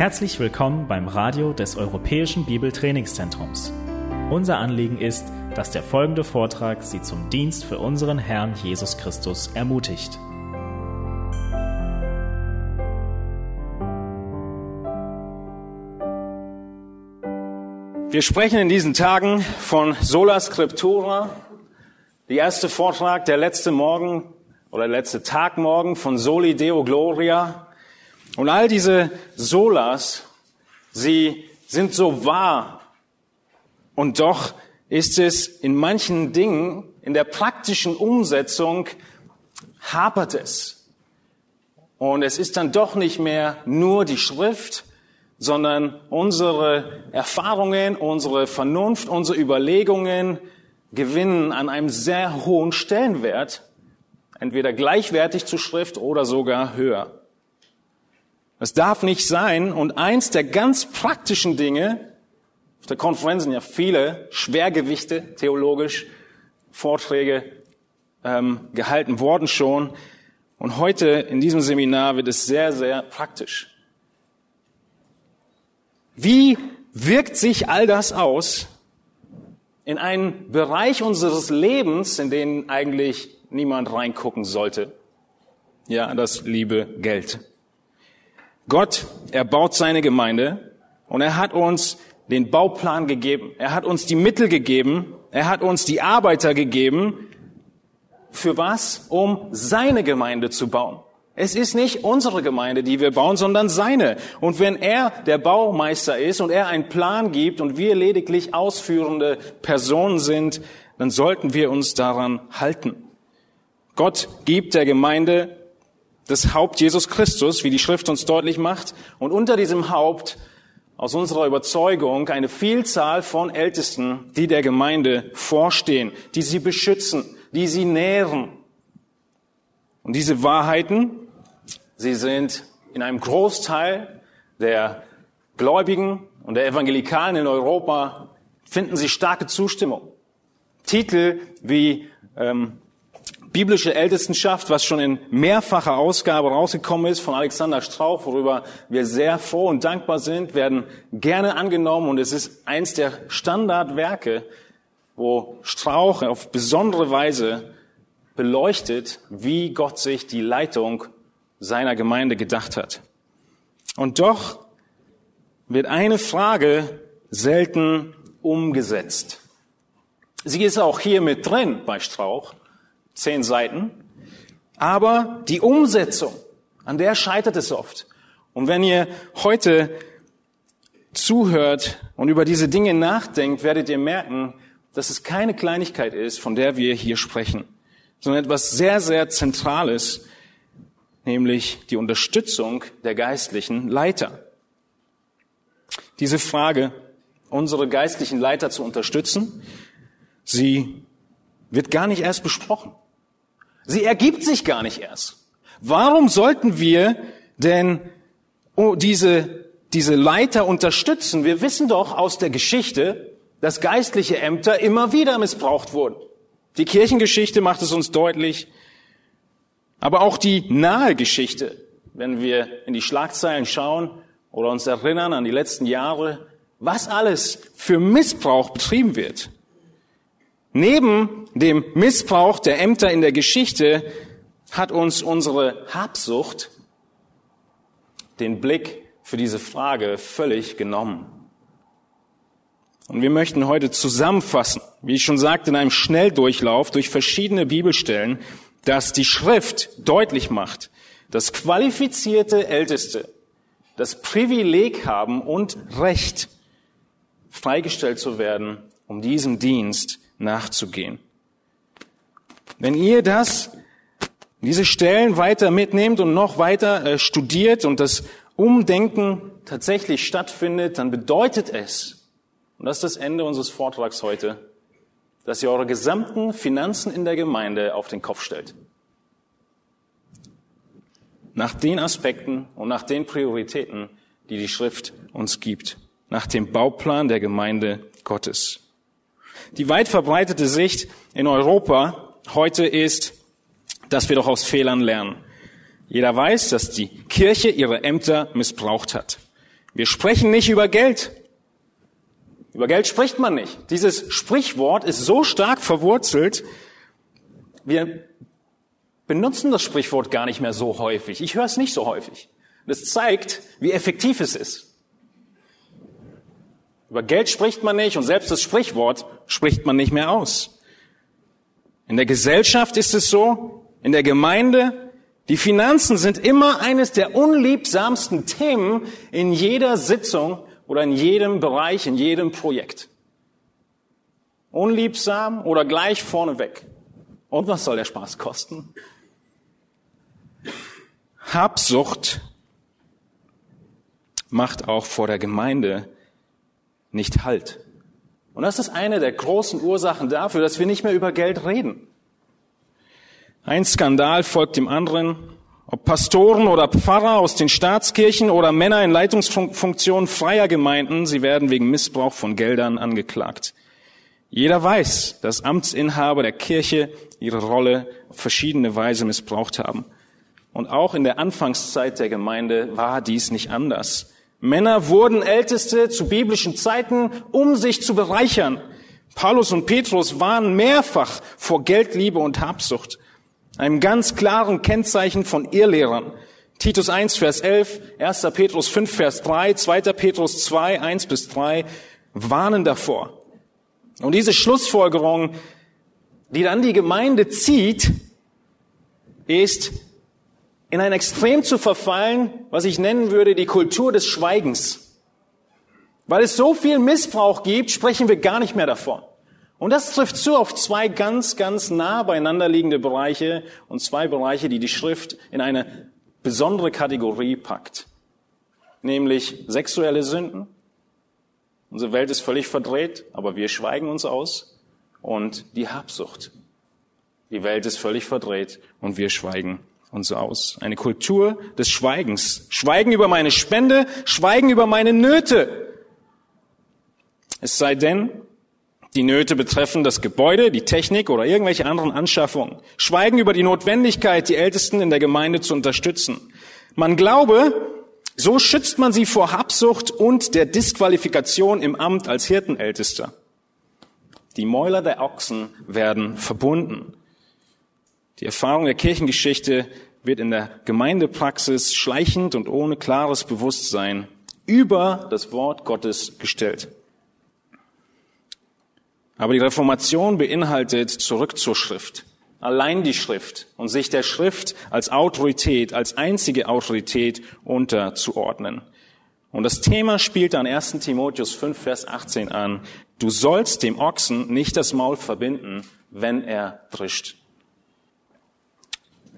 Herzlich willkommen beim Radio des Europäischen Bibeltrainingszentrums. Unser Anliegen ist, dass der folgende Vortrag Sie zum Dienst für unseren Herrn Jesus Christus ermutigt. Wir sprechen in diesen Tagen von Sola Scriptura, der erste Vortrag, der letzte Morgen oder der letzte Tag morgen von Soli Deo Gloria. Und all diese Solas, sie sind so wahr. Und doch ist es in manchen Dingen, in der praktischen Umsetzung, hapert es. Und es ist dann doch nicht mehr nur die Schrift, sondern unsere Erfahrungen, unsere Vernunft, unsere Überlegungen gewinnen an einem sehr hohen Stellenwert, entweder gleichwertig zur Schrift oder sogar höher. Es darf nicht sein. Und eins der ganz praktischen Dinge, auf der Konferenz sind ja viele Schwergewichte, theologisch, Vorträge ähm, gehalten worden schon. Und heute in diesem Seminar wird es sehr, sehr praktisch. Wie wirkt sich all das aus in einen Bereich unseres Lebens, in den eigentlich niemand reingucken sollte? Ja, das liebe Geld. Gott, er baut seine Gemeinde und er hat uns den Bauplan gegeben. Er hat uns die Mittel gegeben. Er hat uns die Arbeiter gegeben. Für was? Um seine Gemeinde zu bauen. Es ist nicht unsere Gemeinde, die wir bauen, sondern seine. Und wenn er der Baumeister ist und er einen Plan gibt und wir lediglich ausführende Personen sind, dann sollten wir uns daran halten. Gott gibt der Gemeinde das Haupt Jesus Christus, wie die Schrift uns deutlich macht, und unter diesem Haupt aus unserer Überzeugung eine Vielzahl von Ältesten, die der Gemeinde vorstehen, die sie beschützen, die sie nähren. Und diese Wahrheiten, Sie sind in einem Großteil der Gläubigen und der Evangelikalen in Europa finden sie starke Zustimmung. Titel wie ähm, biblische Ältestenschaft, was schon in mehrfacher Ausgabe rausgekommen ist von Alexander Strauch, worüber wir sehr froh und dankbar sind, werden gerne angenommen und es ist eins der Standardwerke, wo Strauch auf besondere Weise beleuchtet, wie Gott sich die Leitung seiner Gemeinde gedacht hat. Und doch wird eine Frage selten umgesetzt. Sie ist auch hier mit drin bei Strauch, zehn Seiten, aber die Umsetzung, an der scheitert es oft. Und wenn ihr heute zuhört und über diese Dinge nachdenkt, werdet ihr merken, dass es keine Kleinigkeit ist, von der wir hier sprechen, sondern etwas sehr, sehr Zentrales, nämlich die Unterstützung der geistlichen Leiter. Diese Frage, unsere geistlichen Leiter zu unterstützen, sie wird gar nicht erst besprochen. Sie ergibt sich gar nicht erst. Warum sollten wir denn oh, diese, diese Leiter unterstützen? Wir wissen doch aus der Geschichte, dass geistliche Ämter immer wieder missbraucht wurden. Die Kirchengeschichte macht es uns deutlich. Aber auch die nahe Geschichte, wenn wir in die Schlagzeilen schauen oder uns erinnern an die letzten Jahre, was alles für Missbrauch betrieben wird. Neben dem Missbrauch der Ämter in der Geschichte hat uns unsere Habsucht den Blick für diese Frage völlig genommen. Und wir möchten heute zusammenfassen, wie ich schon sagte, in einem Schnelldurchlauf durch verschiedene Bibelstellen, dass die Schrift deutlich macht, dass qualifizierte Älteste das Privileg haben und Recht, freigestellt zu werden, um diesem Dienst nachzugehen. Wenn ihr das, diese Stellen weiter mitnehmt und noch weiter äh, studiert und das Umdenken tatsächlich stattfindet, dann bedeutet es, und das ist das Ende unseres Vortrags heute, dass ihr eure gesamten Finanzen in der Gemeinde auf den Kopf stellt. Nach den Aspekten und nach den Prioritäten, die die Schrift uns gibt. Nach dem Bauplan der Gemeinde Gottes. Die weit verbreitete Sicht in Europa heute ist, dass wir doch aus Fehlern lernen. Jeder weiß, dass die Kirche ihre Ämter missbraucht hat. Wir sprechen nicht über Geld. Über Geld spricht man nicht. Dieses Sprichwort ist so stark verwurzelt, wir benutzen das Sprichwort gar nicht mehr so häufig. Ich höre es nicht so häufig. Das zeigt, wie effektiv es ist. Über Geld spricht man nicht und selbst das Sprichwort spricht man nicht mehr aus. In der Gesellschaft ist es so, in der Gemeinde, die Finanzen sind immer eines der unliebsamsten Themen in jeder Sitzung oder in jedem Bereich, in jedem Projekt. Unliebsam oder gleich vorneweg. Und was soll der Spaß kosten? Habsucht macht auch vor der Gemeinde nicht Halt. Und das ist eine der großen Ursachen dafür, dass wir nicht mehr über Geld reden. Ein Skandal folgt dem anderen. Ob Pastoren oder Pfarrer aus den Staatskirchen oder Männer in Leitungsfunktionen freier Gemeinden, sie werden wegen Missbrauch von Geldern angeklagt. Jeder weiß, dass Amtsinhaber der Kirche ihre Rolle auf verschiedene Weise missbraucht haben. Und auch in der Anfangszeit der Gemeinde war dies nicht anders. Männer wurden Älteste zu biblischen Zeiten, um sich zu bereichern. Paulus und Petrus waren mehrfach vor Geldliebe und Habsucht einem ganz klaren Kennzeichen von Irrlehrern. Titus 1, Vers 11, 1. Petrus 5, Vers 3, 2. Petrus 2, 1 bis 3 warnen davor. Und diese Schlussfolgerung, die dann die Gemeinde zieht, ist in ein Extrem zu verfallen, was ich nennen würde die Kultur des Schweigens. Weil es so viel Missbrauch gibt, sprechen wir gar nicht mehr davon. Und das trifft zu auf zwei ganz, ganz nah beieinander liegende Bereiche und zwei Bereiche, die die Schrift in eine besondere Kategorie packt. Nämlich sexuelle Sünden. Unsere Welt ist völlig verdreht, aber wir schweigen uns aus. Und die Habsucht. Die Welt ist völlig verdreht und wir schweigen uns aus. Eine Kultur des Schweigens. Schweigen über meine Spende, Schweigen über meine Nöte. Es sei denn, die Nöte betreffen das Gebäude, die Technik oder irgendwelche anderen Anschaffungen. Schweigen über die Notwendigkeit, die Ältesten in der Gemeinde zu unterstützen. Man glaube, so schützt man sie vor Habsucht und der Disqualifikation im Amt als Hirtenältester. Die Mäuler der Ochsen werden verbunden. Die Erfahrung der Kirchengeschichte wird in der Gemeindepraxis schleichend und ohne klares Bewusstsein über das Wort Gottes gestellt. Aber die Reformation beinhaltet zurück zur Schrift. Allein die Schrift und sich der Schrift als Autorität, als einzige Autorität unterzuordnen. Und das Thema spielt an 1 Timotheus 5, Vers 18 an. Du sollst dem Ochsen nicht das Maul verbinden, wenn er drischt.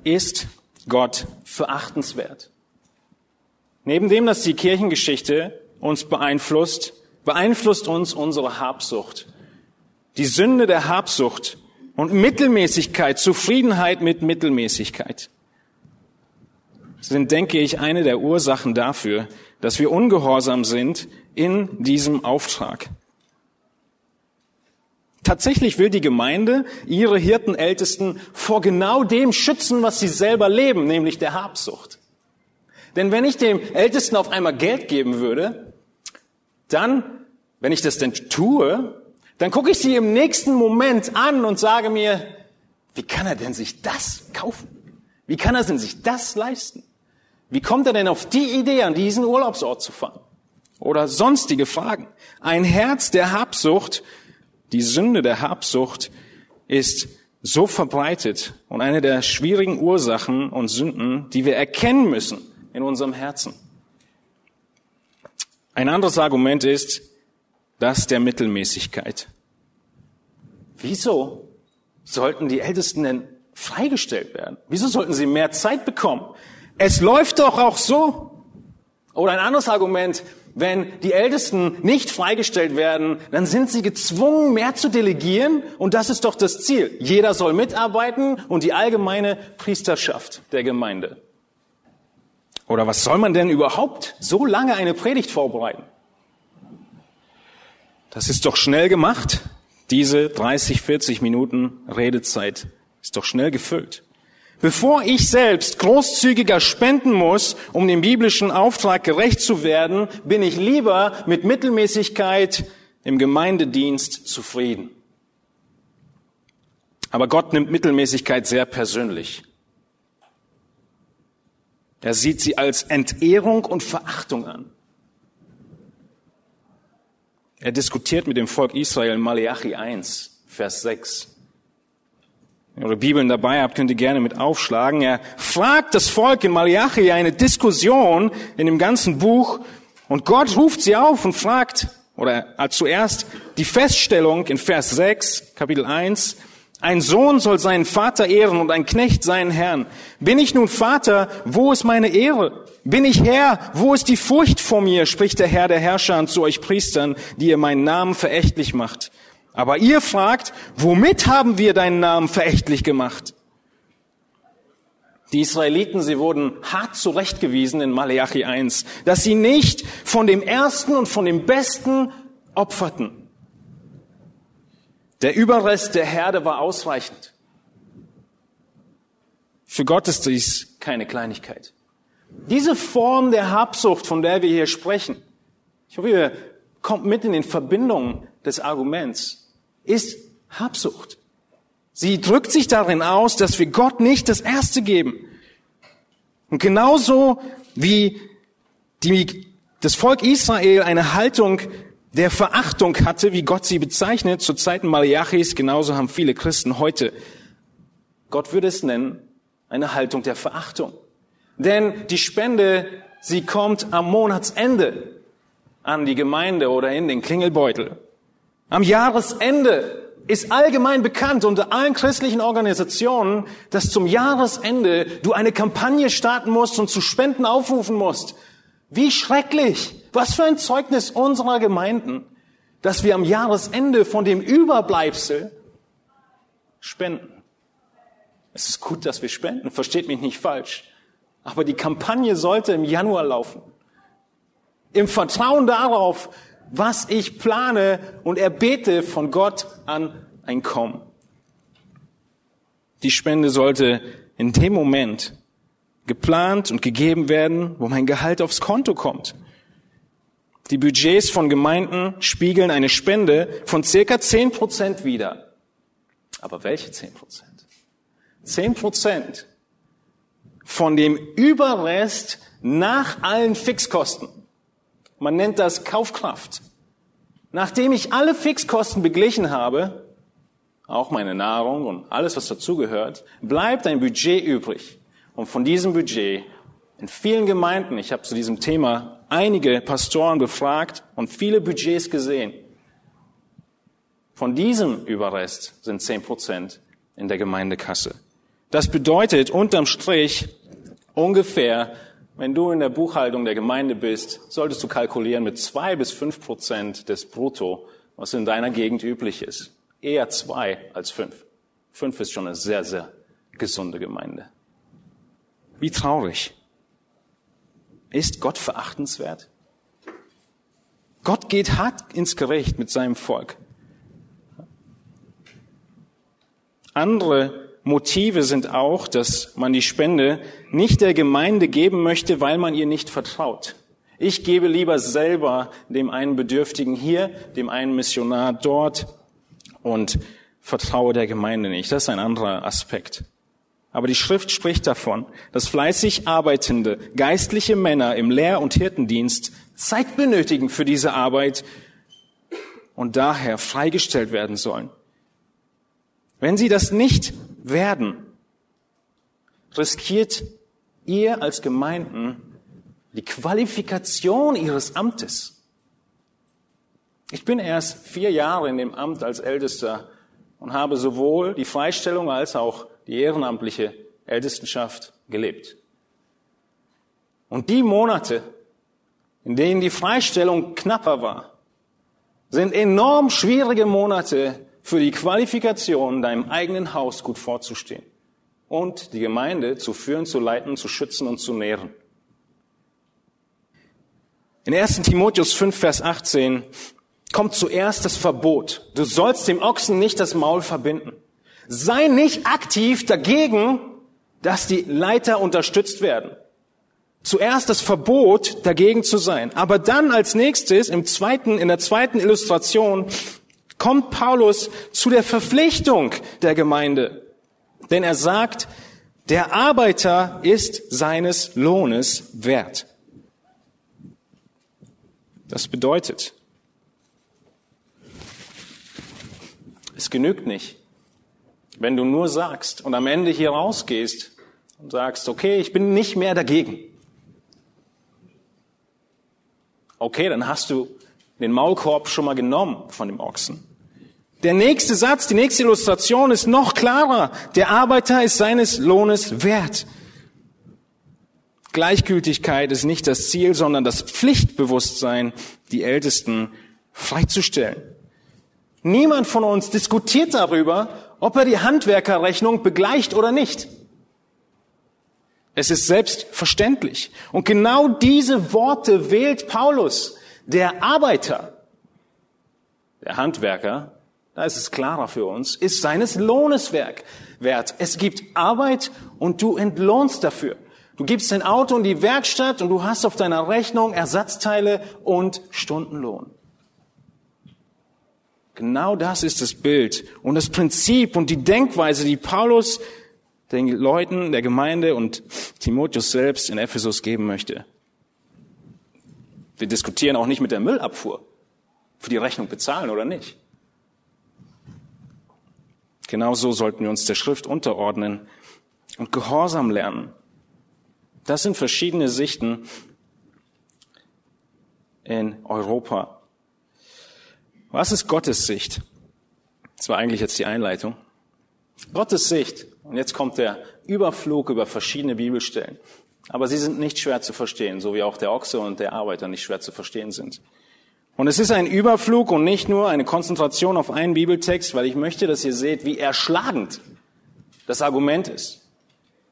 Ist Gott verachtenswert? Neben dem, dass die Kirchengeschichte uns beeinflusst, beeinflusst uns unsere Habsucht die Sünde der Habsucht und Mittelmäßigkeit, Zufriedenheit mit Mittelmäßigkeit sind, denke ich, eine der Ursachen dafür, dass wir ungehorsam sind in diesem Auftrag. Tatsächlich will die Gemeinde ihre Hirtenältesten vor genau dem schützen, was sie selber leben, nämlich der Habsucht. Denn wenn ich dem Ältesten auf einmal Geld geben würde, dann, wenn ich das denn tue, dann gucke ich sie im nächsten Moment an und sage mir, wie kann er denn sich das kaufen? Wie kann er denn sich das leisten? Wie kommt er denn auf die Idee, an diesen Urlaubsort zu fahren? Oder sonstige Fragen. Ein Herz der Habsucht, die Sünde der Habsucht ist so verbreitet und eine der schwierigen Ursachen und Sünden, die wir erkennen müssen in unserem Herzen. Ein anderes Argument ist, das der Mittelmäßigkeit. Wieso sollten die Ältesten denn freigestellt werden? Wieso sollten sie mehr Zeit bekommen? Es läuft doch auch so. Oder ein anderes Argument, wenn die Ältesten nicht freigestellt werden, dann sind sie gezwungen, mehr zu delegieren und das ist doch das Ziel. Jeder soll mitarbeiten und die allgemeine Priesterschaft der Gemeinde. Oder was soll man denn überhaupt so lange eine Predigt vorbereiten? Das ist doch schnell gemacht. Diese 30, 40 Minuten Redezeit ist doch schnell gefüllt. Bevor ich selbst großzügiger spenden muss, um dem biblischen Auftrag gerecht zu werden, bin ich lieber mit Mittelmäßigkeit im Gemeindedienst zufrieden. Aber Gott nimmt Mittelmäßigkeit sehr persönlich. Er sieht sie als Entehrung und Verachtung an. Er diskutiert mit dem Volk Israel in Malachi 1, Vers 6. Wenn ihr eure Bibeln dabei habt, könnt ihr gerne mit aufschlagen. Er fragt das Volk in Malachi eine Diskussion in dem ganzen Buch und Gott ruft sie auf und fragt, oder zuerst die Feststellung in Vers 6, Kapitel 1, ein Sohn soll seinen Vater ehren und ein Knecht seinen Herrn. Bin ich nun Vater, wo ist meine Ehre? Bin ich Herr, wo ist die Furcht vor mir, spricht der Herr der Herrscher zu euch Priestern, die ihr meinen Namen verächtlich macht. Aber ihr fragt, womit haben wir deinen Namen verächtlich gemacht? Die Israeliten, sie wurden hart zurechtgewiesen in Malachi 1, dass sie nicht von dem Ersten und von dem Besten opferten. Der Überrest der Herde war ausreichend. Für Gott ist dies keine Kleinigkeit. Diese Form der Habsucht, von der wir hier sprechen, ich hoffe, ihr kommt mit in den Verbindungen des Arguments, ist Habsucht. Sie drückt sich darin aus, dass wir Gott nicht das Erste geben. Und genauso wie die, das Volk Israel eine Haltung der Verachtung hatte, wie Gott sie bezeichnet, zu Zeiten Malachi's, genauso haben viele Christen heute, Gott würde es nennen, eine Haltung der Verachtung. Denn die Spende, sie kommt am Monatsende an die Gemeinde oder in den Klingelbeutel. Am Jahresende ist allgemein bekannt unter allen christlichen Organisationen, dass zum Jahresende du eine Kampagne starten musst und zu Spenden aufrufen musst. Wie schrecklich! Was für ein Zeugnis unserer Gemeinden, dass wir am Jahresende von dem Überbleibsel spenden. Es ist gut, dass wir spenden, versteht mich nicht falsch. Aber die Kampagne sollte im Januar laufen. Im Vertrauen darauf, was ich plane und erbete von Gott an ein Kommen. Die Spende sollte in dem Moment geplant und gegeben werden, wo mein Gehalt aufs Konto kommt. Die Budgets von Gemeinden spiegeln eine Spende von circa 10 Prozent wider. Aber welche 10 Prozent? 10 Prozent von dem Überrest nach allen Fixkosten. Man nennt das Kaufkraft. Nachdem ich alle Fixkosten beglichen habe, auch meine Nahrung und alles, was dazugehört, bleibt ein Budget übrig. Und von diesem Budget in vielen Gemeinden, ich habe zu diesem Thema einige Pastoren befragt und viele Budgets gesehen. Von diesem Überrest sind 10 Prozent in der Gemeindekasse. Das bedeutet unterm Strich ungefähr, wenn du in der Buchhaltung der Gemeinde bist, solltest du kalkulieren mit zwei bis fünf Prozent des Brutto, was in deiner Gegend üblich ist. Eher zwei als fünf. Fünf ist schon eine sehr, sehr gesunde Gemeinde. Wie traurig. Ist Gott verachtenswert? Gott geht hart ins Gericht mit seinem Volk. Andere Motive sind auch, dass man die Spende nicht der Gemeinde geben möchte, weil man ihr nicht vertraut. Ich gebe lieber selber dem einen Bedürftigen hier, dem einen Missionar dort und vertraue der Gemeinde nicht. Das ist ein anderer Aspekt. Aber die Schrift spricht davon, dass fleißig arbeitende geistliche Männer im Lehr- und Hirtendienst Zeit benötigen für diese Arbeit und daher freigestellt werden sollen. Wenn sie das nicht werden, riskiert ihr als Gemeinden die Qualifikation ihres Amtes. Ich bin erst vier Jahre in dem Amt als Ältester und habe sowohl die Freistellung als auch die ehrenamtliche Ältestenschaft gelebt. Und die Monate, in denen die Freistellung knapper war, sind enorm schwierige Monate für die Qualifikation, deinem eigenen Haus gut vorzustehen und die Gemeinde zu führen, zu leiten, zu schützen und zu nähren. In 1. Timotheus 5, Vers 18 kommt zuerst das Verbot. Du sollst dem Ochsen nicht das Maul verbinden. Sei nicht aktiv dagegen, dass die Leiter unterstützt werden. Zuerst das Verbot, dagegen zu sein. Aber dann als nächstes, im zweiten, in der zweiten Illustration, kommt Paulus zu der Verpflichtung der Gemeinde. Denn er sagt, der Arbeiter ist seines Lohnes wert. Das bedeutet, es genügt nicht, wenn du nur sagst und am Ende hier rausgehst und sagst, okay, ich bin nicht mehr dagegen. Okay, dann hast du den Maulkorb schon mal genommen von dem Ochsen. Der nächste Satz, die nächste Illustration ist noch klarer. Der Arbeiter ist seines Lohnes wert. Gleichgültigkeit ist nicht das Ziel, sondern das Pflichtbewusstsein, die Ältesten freizustellen. Niemand von uns diskutiert darüber, ob er die Handwerkerrechnung begleicht oder nicht. Es ist selbstverständlich. Und genau diese Worte wählt Paulus. Der Arbeiter, der Handwerker, da ist es klarer für uns, ist seines Lohnes wert. Es gibt Arbeit und du entlohnst dafür. Du gibst dein Auto in die Werkstatt und du hast auf deiner Rechnung Ersatzteile und Stundenlohn. Genau das ist das Bild und das Prinzip und die Denkweise, die Paulus den Leuten der Gemeinde und Timotheus selbst in Ephesus geben möchte. Wir diskutieren auch nicht mit der Müllabfuhr, für die Rechnung bezahlen oder nicht. Genauso sollten wir uns der Schrift unterordnen und Gehorsam lernen. Das sind verschiedene Sichten in Europa. Was ist Gottes Sicht? Das war eigentlich jetzt die Einleitung. Gottes Sicht und jetzt kommt der Überflug über verschiedene Bibelstellen. Aber sie sind nicht schwer zu verstehen, so wie auch der Ochse und der Arbeiter nicht schwer zu verstehen sind. Und es ist ein Überflug und nicht nur eine Konzentration auf einen Bibeltext, weil ich möchte, dass ihr seht, wie erschlagend das Argument ist.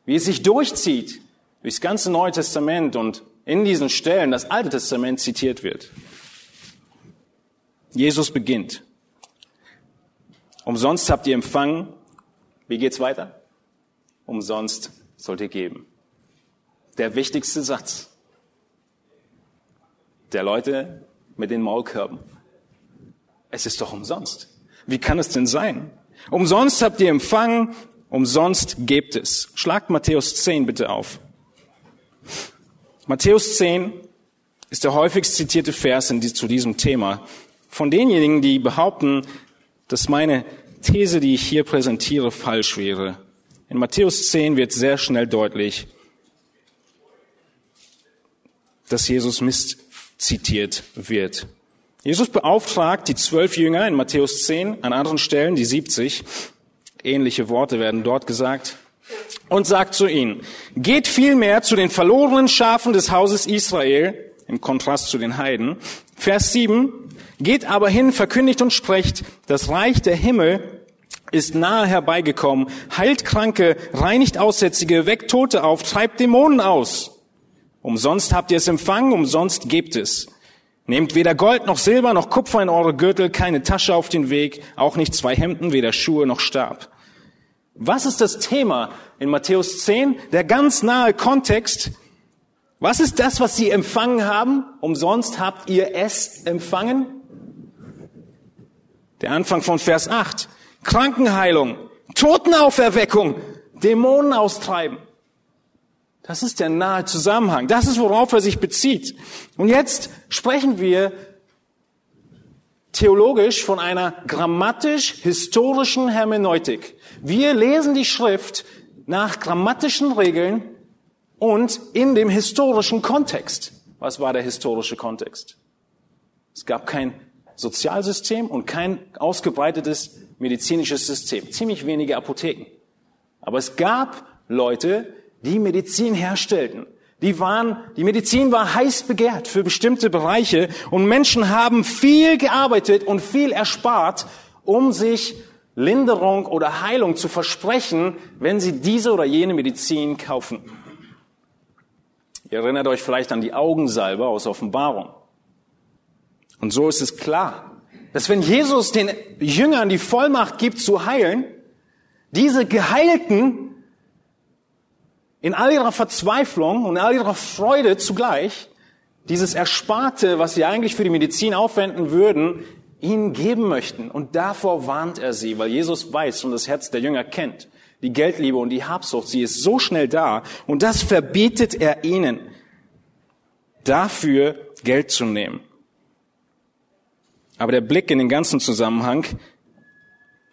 Wie es sich durchzieht durchs ganze Neue Testament und in diesen Stellen das Alte Testament zitiert wird. Jesus beginnt. Umsonst habt ihr empfangen. Wie geht's weiter? umsonst sollt ihr geben. Der wichtigste Satz der Leute mit den Maulkörben. Es ist doch umsonst. Wie kann es denn sein? Umsonst habt ihr empfangen, umsonst gebt es. Schlagt Matthäus 10 bitte auf. Matthäus 10 ist der häufigst zitierte Vers in, zu diesem Thema. Von denjenigen, die behaupten, dass meine These, die ich hier präsentiere, falsch wäre. In Matthäus 10 wird sehr schnell deutlich, dass Jesus misszitiert wird. Jesus beauftragt die zwölf Jünger in Matthäus 10, an anderen Stellen die 70, ähnliche Worte werden dort gesagt, und sagt zu ihnen, geht vielmehr zu den verlorenen Schafen des Hauses Israel, im Kontrast zu den Heiden. Vers 7, geht aber hin, verkündigt und sprecht, das Reich der Himmel ist nahe herbeigekommen, heilt Kranke, reinigt Aussätzige, weckt Tote auf, treibt Dämonen aus. Umsonst habt ihr es empfangen, umsonst gebt es. Nehmt weder Gold noch Silber noch Kupfer in eure Gürtel, keine Tasche auf den Weg, auch nicht zwei Hemden, weder Schuhe noch Stab. Was ist das Thema in Matthäus 10? Der ganz nahe Kontext. Was ist das, was sie empfangen haben? Umsonst habt ihr es empfangen? Der Anfang von Vers 8. Krankenheilung, Totenauferweckung, Dämonen austreiben. Das ist der nahe Zusammenhang. Das ist, worauf er sich bezieht. Und jetzt sprechen wir theologisch von einer grammatisch-historischen Hermeneutik. Wir lesen die Schrift nach grammatischen Regeln und in dem historischen Kontext. Was war der historische Kontext? Es gab kein Sozialsystem und kein ausgebreitetes medizinisches System, ziemlich wenige Apotheken. Aber es gab Leute, die Medizin herstellten. Die waren, die Medizin war heiß begehrt für bestimmte Bereiche und Menschen haben viel gearbeitet und viel erspart, um sich Linderung oder Heilung zu versprechen, wenn sie diese oder jene Medizin kaufen. Ihr erinnert euch vielleicht an die Augensalbe aus Offenbarung. Und so ist es klar dass wenn Jesus den Jüngern die Vollmacht gibt zu heilen, diese Geheilten in all ihrer Verzweiflung und all ihrer Freude zugleich dieses Ersparte, was sie eigentlich für die Medizin aufwenden würden, ihnen geben möchten. Und davor warnt er sie, weil Jesus weiß und das Herz der Jünger kennt. Die Geldliebe und die Habsucht, sie ist so schnell da. Und das verbietet er ihnen, dafür Geld zu nehmen. Aber der Blick in den ganzen Zusammenhang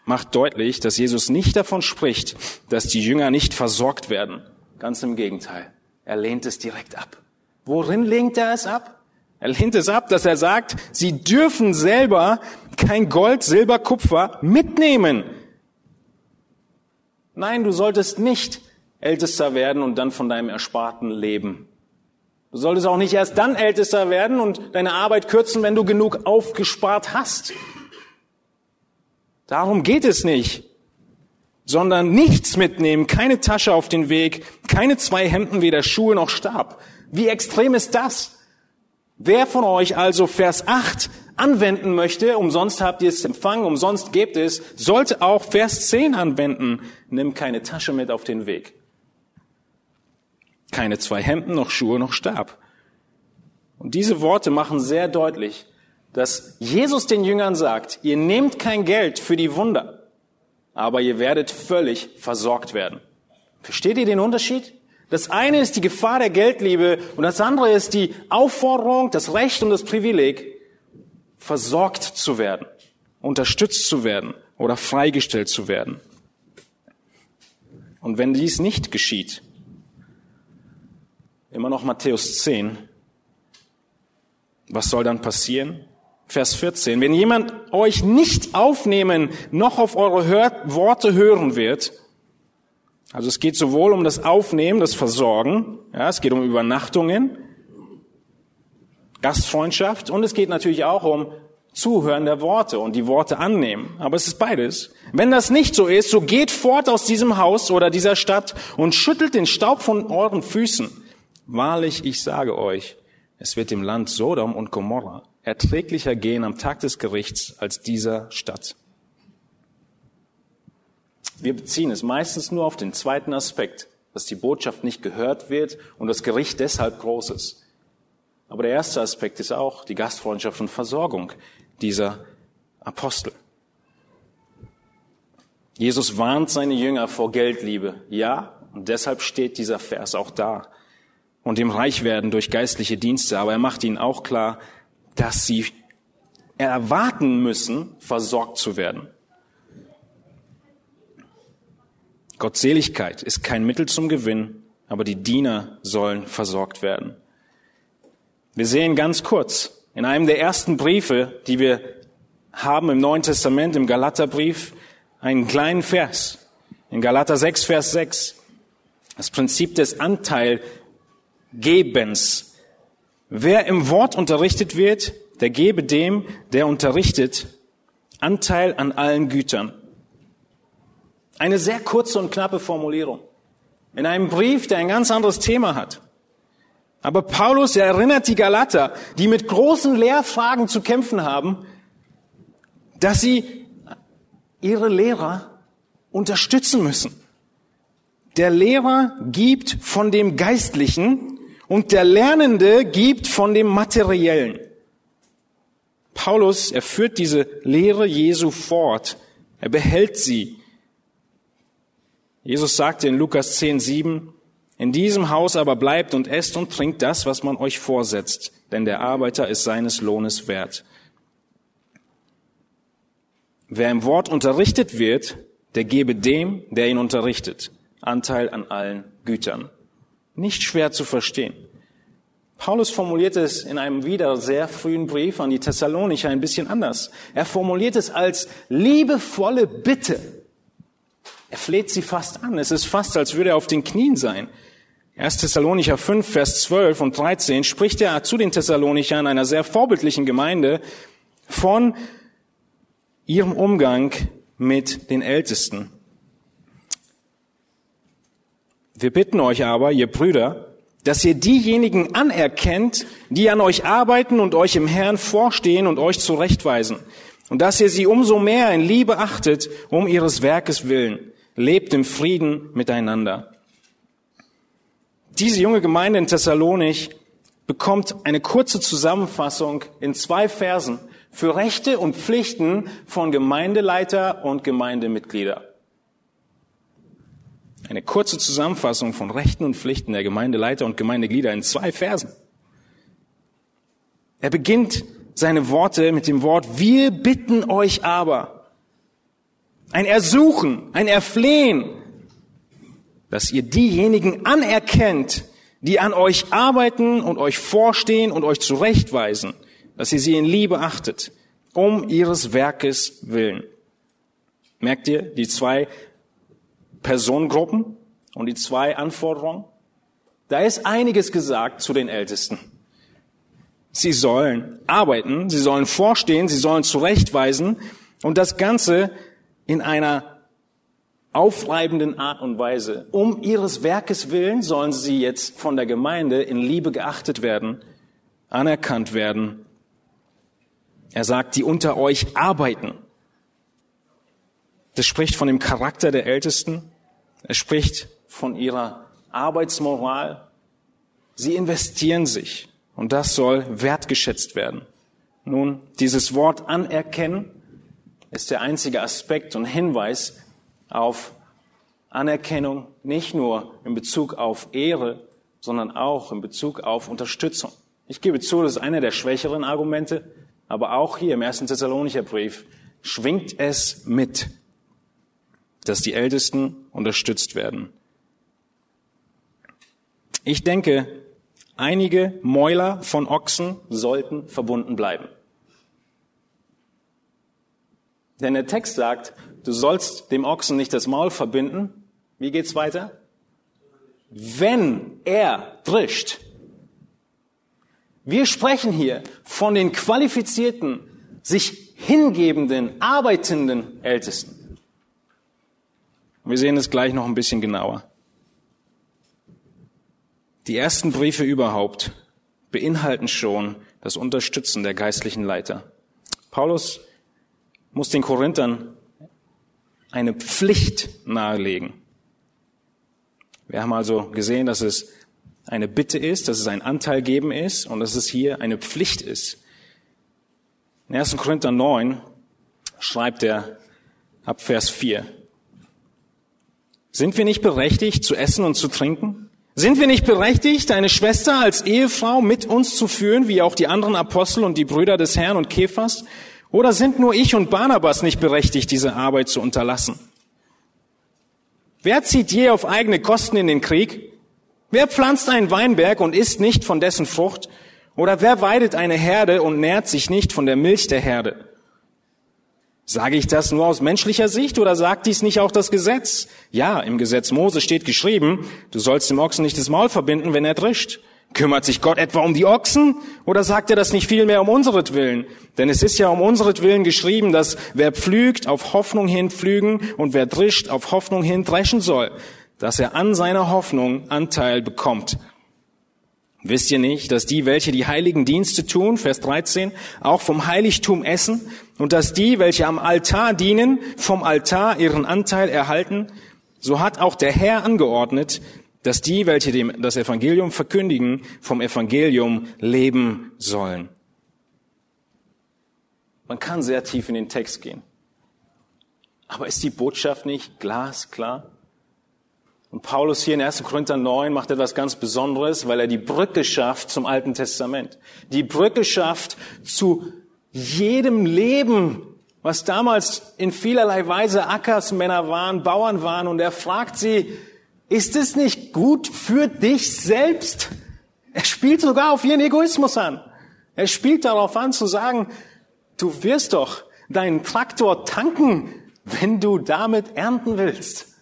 macht deutlich, dass Jesus nicht davon spricht, dass die Jünger nicht versorgt werden. Ganz im Gegenteil. Er lehnt es direkt ab. Worin lehnt er es ab? Er lehnt es ab, dass er sagt, sie dürfen selber kein Gold, Silber, Kupfer mitnehmen. Nein, du solltest nicht Ältester werden und dann von deinem Ersparten leben. Du solltest auch nicht erst dann Ältester werden und deine Arbeit kürzen, wenn du genug aufgespart hast. Darum geht es nicht. Sondern nichts mitnehmen, keine Tasche auf den Weg, keine zwei Hemden, weder Schuhe noch Stab. Wie extrem ist das? Wer von euch also Vers 8 anwenden möchte, umsonst habt ihr es empfangen, umsonst gebt es, sollte auch Vers 10 anwenden. Nimm keine Tasche mit auf den Weg. Keine zwei Hemden, noch Schuhe, noch Stab. Und diese Worte machen sehr deutlich, dass Jesus den Jüngern sagt, ihr nehmt kein Geld für die Wunder, aber ihr werdet völlig versorgt werden. Versteht ihr den Unterschied? Das eine ist die Gefahr der Geldliebe und das andere ist die Aufforderung, das Recht und das Privileg, versorgt zu werden, unterstützt zu werden oder freigestellt zu werden. Und wenn dies nicht geschieht, Immer noch Matthäus 10. Was soll dann passieren? Vers 14. Wenn jemand euch nicht aufnehmen, noch auf eure Hör Worte hören wird, also es geht sowohl um das Aufnehmen, das Versorgen, ja, es geht um Übernachtungen, Gastfreundschaft und es geht natürlich auch um Zuhören der Worte und die Worte annehmen. Aber es ist beides. Wenn das nicht so ist, so geht fort aus diesem Haus oder dieser Stadt und schüttelt den Staub von euren Füßen. Wahrlich, ich sage euch, es wird dem Land Sodom und Gomorra erträglicher gehen am Tag des Gerichts als dieser Stadt. Wir beziehen es meistens nur auf den zweiten Aspekt, dass die Botschaft nicht gehört wird und das Gericht deshalb groß ist. Aber der erste Aspekt ist auch die Gastfreundschaft und Versorgung dieser Apostel. Jesus warnt seine Jünger vor Geldliebe. Ja, und deshalb steht dieser Vers auch da und dem reich werden durch geistliche Dienste. Aber er macht ihnen auch klar, dass sie erwarten müssen, versorgt zu werden. Gottseligkeit ist kein Mittel zum Gewinn, aber die Diener sollen versorgt werden. Wir sehen ganz kurz in einem der ersten Briefe, die wir haben im Neuen Testament, im Galaterbrief, einen kleinen Vers. In Galater 6, Vers 6. Das Prinzip des Anteil Gebens. Wer im Wort unterrichtet wird, der gebe dem, der unterrichtet, Anteil an allen Gütern. Eine sehr kurze und knappe Formulierung. In einem Brief, der ein ganz anderes Thema hat. Aber Paulus erinnert die Galater, die mit großen Lehrfragen zu kämpfen haben, dass sie ihre Lehrer unterstützen müssen. Der Lehrer gibt von dem Geistlichen, und der Lernende gibt von dem Materiellen. Paulus, er führt diese Lehre Jesu fort. Er behält sie. Jesus sagte in Lukas 10, 7, in diesem Haus aber bleibt und esst und trinkt das, was man euch vorsetzt, denn der Arbeiter ist seines Lohnes wert. Wer im Wort unterrichtet wird, der gebe dem, der ihn unterrichtet, Anteil an allen Gütern. Nicht schwer zu verstehen. Paulus formuliert es in einem wieder sehr frühen Brief an die Thessalonicher ein bisschen anders. Er formuliert es als liebevolle Bitte. Er fleht sie fast an. Es ist fast, als würde er auf den Knien sein. 1. Thessalonicher 5, Vers 12 und 13 spricht er zu den Thessalonichern, einer sehr vorbildlichen Gemeinde, von ihrem Umgang mit den Ältesten. Wir bitten euch aber, ihr Brüder, dass ihr diejenigen anerkennt, die an euch arbeiten und euch im Herrn vorstehen und euch zurechtweisen. Und dass ihr sie umso mehr in Liebe achtet, um ihres Werkes willen. Lebt im Frieden miteinander. Diese junge Gemeinde in Thessalonich bekommt eine kurze Zusammenfassung in zwei Versen für Rechte und Pflichten von Gemeindeleiter und Gemeindemitglieder. Eine kurze Zusammenfassung von Rechten und Pflichten der Gemeindeleiter und Gemeindeglieder in zwei Versen. Er beginnt seine Worte mit dem Wort, wir bitten euch aber. Ein Ersuchen, ein Erflehen, dass ihr diejenigen anerkennt, die an euch arbeiten und euch vorstehen und euch zurechtweisen, dass ihr sie in Liebe achtet, um ihres Werkes willen. Merkt ihr die zwei Personengruppen und die zwei Anforderungen? Da ist einiges gesagt zu den Ältesten. Sie sollen arbeiten, sie sollen vorstehen, sie sollen zurechtweisen und das Ganze in einer aufreibenden Art und Weise. Um ihres Werkes willen sollen sie jetzt von der Gemeinde in Liebe geachtet werden, anerkannt werden. Er sagt, die unter euch arbeiten. Das spricht von dem Charakter der Ältesten. Er spricht von ihrer Arbeitsmoral. Sie investieren sich und das soll wertgeschätzt werden. Nun, dieses Wort anerkennen ist der einzige Aspekt und Hinweis auf Anerkennung, nicht nur in Bezug auf Ehre, sondern auch in Bezug auf Unterstützung. Ich gebe zu, das ist einer der schwächeren Argumente, aber auch hier im ersten Thessalonicher Brief schwingt es mit dass die Ältesten unterstützt werden. Ich denke, einige Mäuler von Ochsen sollten verbunden bleiben. Denn der Text sagt, du sollst dem Ochsen nicht das Maul verbinden. Wie geht's weiter? Wenn er drischt. Wir sprechen hier von den qualifizierten, sich hingebenden, arbeitenden Ältesten. Wir sehen es gleich noch ein bisschen genauer. Die ersten Briefe überhaupt beinhalten schon das Unterstützen der geistlichen Leiter. Paulus muss den Korinthern eine Pflicht nahelegen. Wir haben also gesehen, dass es eine Bitte ist, dass es ein Anteil geben ist und dass es hier eine Pflicht ist. In 1. Korinther 9 schreibt er ab Vers 4, sind wir nicht berechtigt zu essen und zu trinken? Sind wir nicht berechtigt, eine Schwester als Ehefrau mit uns zu führen, wie auch die anderen Apostel und die Brüder des Herrn und Kephas? Oder sind nur ich und Barnabas nicht berechtigt, diese Arbeit zu unterlassen? Wer zieht je auf eigene Kosten in den Krieg? Wer pflanzt einen Weinberg und isst nicht von dessen Frucht? Oder wer weidet eine Herde und nährt sich nicht von der Milch der Herde? Sage ich das nur aus menschlicher Sicht oder sagt dies nicht auch das Gesetz? Ja, im Gesetz Mose steht geschrieben, du sollst dem Ochsen nicht das Maul verbinden, wenn er drischt. Kümmert sich Gott etwa um die Ochsen oder sagt er das nicht vielmehr um unseretwillen? Denn es ist ja um unseretwillen geschrieben, dass wer pflügt, auf Hoffnung hin pflügen und wer drischt, auf Hoffnung hin dreschen soll, dass er an seiner Hoffnung Anteil bekommt. Wisst ihr nicht, dass die, welche die heiligen Dienste tun, Vers 13, auch vom Heiligtum essen und dass die, welche am Altar dienen, vom Altar ihren Anteil erhalten? So hat auch der Herr angeordnet, dass die, welche dem, das Evangelium verkündigen, vom Evangelium leben sollen. Man kann sehr tief in den Text gehen. Aber ist die Botschaft nicht glasklar? Und Paulus hier in 1. Korinther 9 macht etwas ganz Besonderes, weil er die Brücke schafft zum Alten Testament. Die Brücke schafft zu jedem Leben, was damals in vielerlei Weise Ackersmänner waren, Bauern waren. Und er fragt sie, ist es nicht gut für dich selbst? Er spielt sogar auf ihren Egoismus an. Er spielt darauf an zu sagen, du wirst doch deinen Traktor tanken, wenn du damit ernten willst.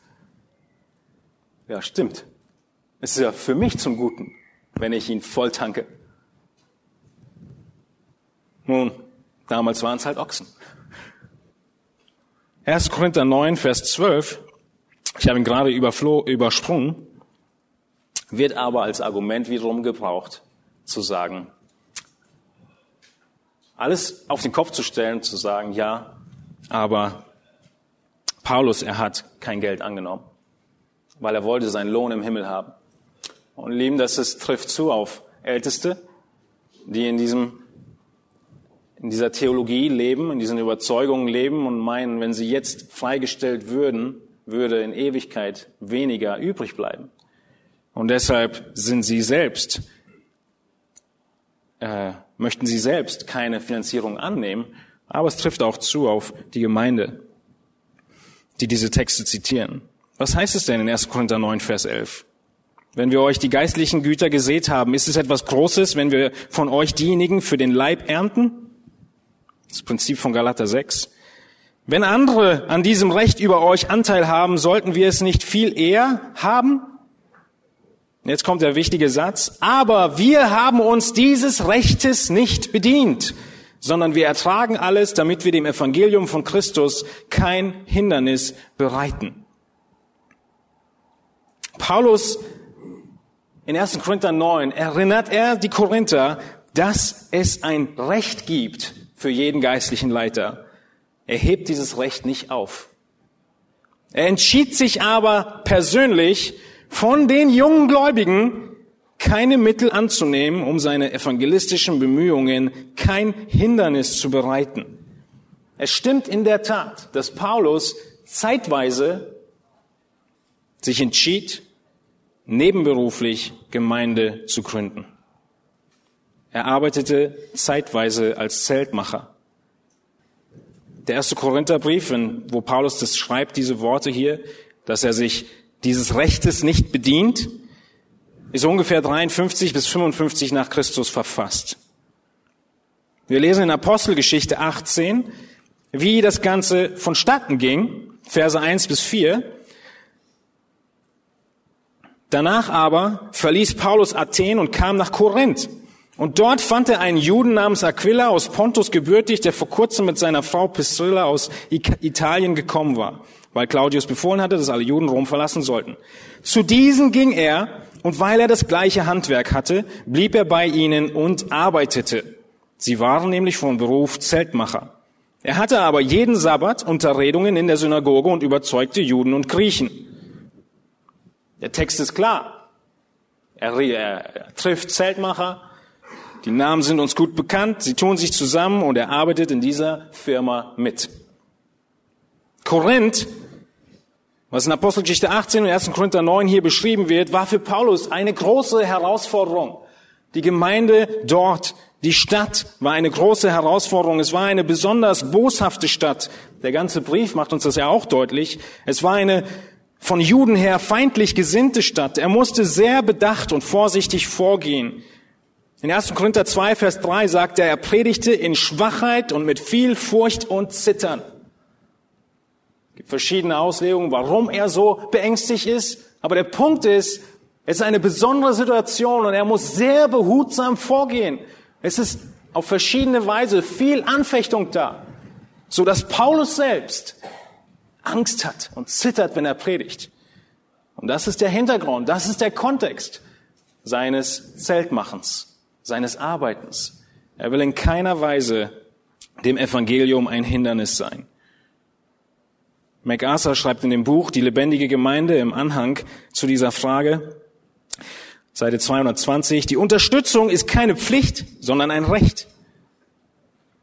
Ja, stimmt. Es ist ja für mich zum Guten, wenn ich ihn voll tanke. Nun, damals waren es halt Ochsen. 1. Korinther 9, Vers 12, ich habe ihn gerade übersprungen, wird aber als Argument wiederum gebraucht, zu sagen, alles auf den Kopf zu stellen, zu sagen, ja, aber Paulus, er hat kein Geld angenommen weil er wollte seinen Lohn im Himmel haben. Und lieben, das ist, trifft zu auf Älteste, die in diesem, in dieser Theologie leben, in diesen Überzeugungen leben und meinen, wenn sie jetzt freigestellt würden, würde in Ewigkeit weniger übrig bleiben. Und deshalb sind sie selbst, äh, möchten sie selbst keine Finanzierung annehmen, aber es trifft auch zu auf die Gemeinde, die diese Texte zitieren. Was heißt es denn in 1. Korinther 9, Vers 11? Wenn wir euch die geistlichen Güter gesät haben, ist es etwas Großes, wenn wir von euch diejenigen für den Leib ernten? Das Prinzip von Galater 6. Wenn andere an diesem Recht über euch Anteil haben, sollten wir es nicht viel eher haben? Jetzt kommt der wichtige Satz. Aber wir haben uns dieses Rechtes nicht bedient, sondern wir ertragen alles, damit wir dem Evangelium von Christus kein Hindernis bereiten. Paulus in 1. Korinther 9 erinnert er die Korinther, dass es ein Recht gibt für jeden geistlichen Leiter. Er hebt dieses Recht nicht auf. Er entschied sich aber persönlich von den jungen Gläubigen keine Mittel anzunehmen, um seine evangelistischen Bemühungen kein Hindernis zu bereiten. Es stimmt in der Tat, dass Paulus zeitweise sich entschied, nebenberuflich Gemeinde zu gründen. Er arbeitete zeitweise als Zeltmacher. Der erste Korintherbrief, wo Paulus das schreibt, diese Worte hier, dass er sich dieses Rechtes nicht bedient, ist ungefähr 53 bis 55 nach Christus verfasst. Wir lesen in Apostelgeschichte 18, wie das Ganze vonstatten ging, Verse 1 bis 4. Danach aber verließ Paulus Athen und kam nach Korinth. Und dort fand er einen Juden namens Aquila aus Pontus gebürtig, der vor kurzem mit seiner Frau Priscilla aus Italien gekommen war weil Claudius befohlen hatte, dass alle Juden Rom verlassen sollten. Zu diesen ging er, und weil er das gleiche Handwerk hatte, blieb er bei ihnen und arbeitete. Sie waren nämlich von Beruf Zeltmacher. Er hatte aber jeden Sabbat Unterredungen in der Synagoge und überzeugte Juden und Griechen. Der Text ist klar. Er, er, er trifft Zeltmacher. Die Namen sind uns gut bekannt. Sie tun sich zusammen und er arbeitet in dieser Firma mit. Korinth was in Apostelgeschichte 18 und 1. Korinther 9 hier beschrieben wird, war für Paulus eine große Herausforderung. Die Gemeinde dort, die Stadt war eine große Herausforderung. Es war eine besonders boshafte Stadt. Der ganze Brief macht uns das ja auch deutlich. Es war eine von Juden her feindlich gesinnte Stadt. Er musste sehr bedacht und vorsichtig vorgehen. In 1. Korinther 2, Vers 3 sagt er, er predigte in Schwachheit und mit viel Furcht und Zittern gibt verschiedene Auslegungen, warum er so beängstigt ist. Aber der Punkt ist, es ist eine besondere Situation und er muss sehr behutsam vorgehen. Es ist auf verschiedene Weise viel Anfechtung da, so dass Paulus selbst Angst hat und zittert, wenn er predigt. Und das ist der Hintergrund, das ist der Kontext seines Zeltmachens, seines Arbeitens. Er will in keiner Weise dem Evangelium ein Hindernis sein. MacArthur schreibt in dem Buch Die lebendige Gemeinde im Anhang zu dieser Frage, Seite 220, die Unterstützung ist keine Pflicht, sondern ein Recht.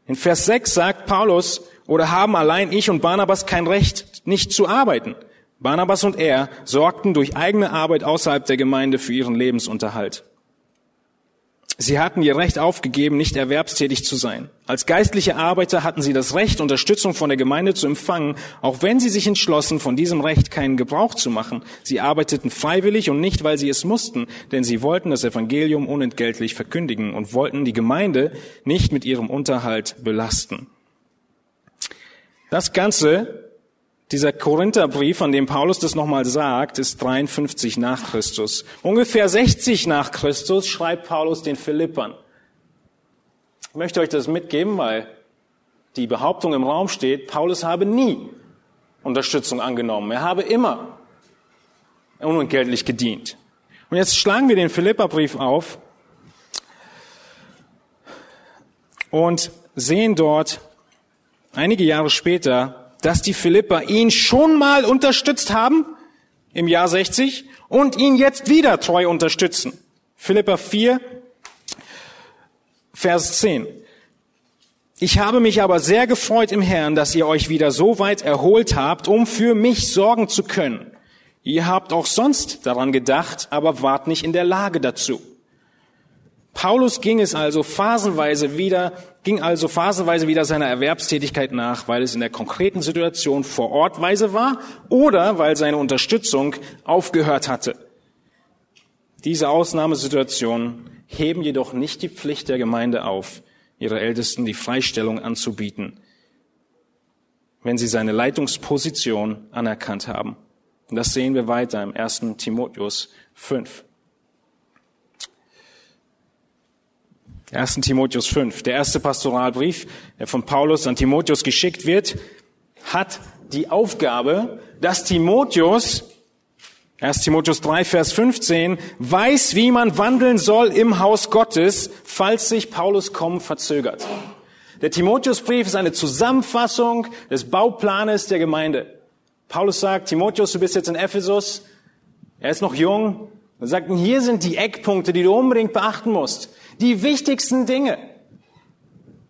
In Vers 6 sagt Paulus, oder haben allein ich und Barnabas kein Recht, nicht zu arbeiten. Barnabas und er sorgten durch eigene Arbeit außerhalb der Gemeinde für ihren Lebensunterhalt. Sie hatten ihr Recht aufgegeben, nicht erwerbstätig zu sein. Als geistliche Arbeiter hatten sie das Recht, Unterstützung von der Gemeinde zu empfangen, auch wenn sie sich entschlossen, von diesem Recht keinen Gebrauch zu machen. Sie arbeiteten freiwillig und nicht, weil sie es mussten, denn sie wollten das Evangelium unentgeltlich verkündigen und wollten die Gemeinde nicht mit ihrem Unterhalt belasten. Das Ganze dieser Korintherbrief, an dem Paulus das nochmal sagt, ist 53 nach Christus. Ungefähr 60 nach Christus schreibt Paulus den Philippern. Ich möchte euch das mitgeben, weil die Behauptung im Raum steht, Paulus habe nie Unterstützung angenommen. Er habe immer unentgeltlich gedient. Und jetzt schlagen wir den Philipperbrief auf und sehen dort einige Jahre später dass die Philipper ihn schon mal unterstützt haben, im Jahr 60 und ihn jetzt wieder treu unterstützen. Philippa 4, Vers 10. Ich habe mich aber sehr gefreut im Herrn, dass ihr euch wieder so weit erholt habt, um für mich sorgen zu können. Ihr habt auch sonst daran gedacht, aber wart nicht in der Lage dazu. Paulus ging es also phasenweise wieder, ging also phasenweise wieder seiner Erwerbstätigkeit nach, weil es in der konkreten Situation vor Ort weise war oder weil seine Unterstützung aufgehört hatte. Diese Ausnahmesituationen heben jedoch nicht die Pflicht der Gemeinde auf, ihre Ältesten die Freistellung anzubieten, wenn sie seine Leitungsposition anerkannt haben. Und das sehen wir weiter im 1. Timotheus 5. 1. Timotheus 5, der erste Pastoralbrief, der von Paulus an Timotheus geschickt wird, hat die Aufgabe, dass Timotheus, 1. Timotheus 3, Vers 15, weiß, wie man wandeln soll im Haus Gottes, falls sich Paulus kommen verzögert. Der Timotheusbrief ist eine Zusammenfassung des Bauplanes der Gemeinde. Paulus sagt, Timotheus, du bist jetzt in Ephesus, er ist noch jung, er sagt, hier sind die Eckpunkte, die du unbedingt beachten musst. Die wichtigsten Dinge.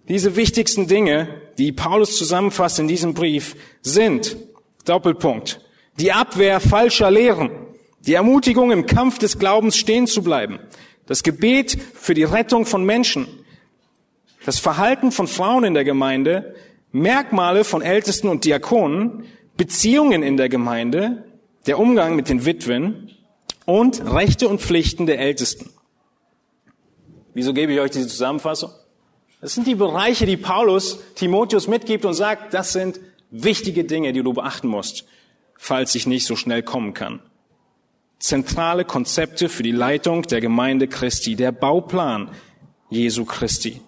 Diese wichtigsten Dinge, die Paulus zusammenfasst in diesem Brief, sind, Doppelpunkt, die Abwehr falscher Lehren, die Ermutigung im Kampf des Glaubens stehen zu bleiben, das Gebet für die Rettung von Menschen, das Verhalten von Frauen in der Gemeinde, Merkmale von Ältesten und Diakonen, Beziehungen in der Gemeinde, der Umgang mit den Witwen und Rechte und Pflichten der Ältesten. Wieso gebe ich euch diese Zusammenfassung? Das sind die Bereiche, die Paulus Timotheus mitgibt und sagt, das sind wichtige Dinge, die du beachten musst, falls ich nicht so schnell kommen kann. Zentrale Konzepte für die Leitung der Gemeinde Christi, der Bauplan Jesu Christi.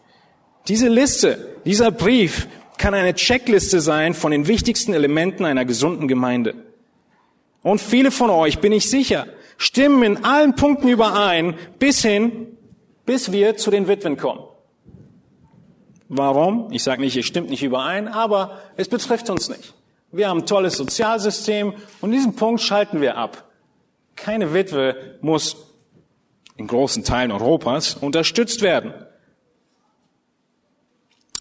Diese Liste, dieser Brief kann eine Checkliste sein von den wichtigsten Elementen einer gesunden Gemeinde. Und viele von euch, bin ich sicher, stimmen in allen Punkten überein, bis hin bis wir zu den Witwen kommen. Warum? Ich sage nicht, ihr stimmt nicht überein, aber es betrifft uns nicht. Wir haben ein tolles Sozialsystem und diesen Punkt schalten wir ab. Keine Witwe muss in großen Teilen Europas unterstützt werden.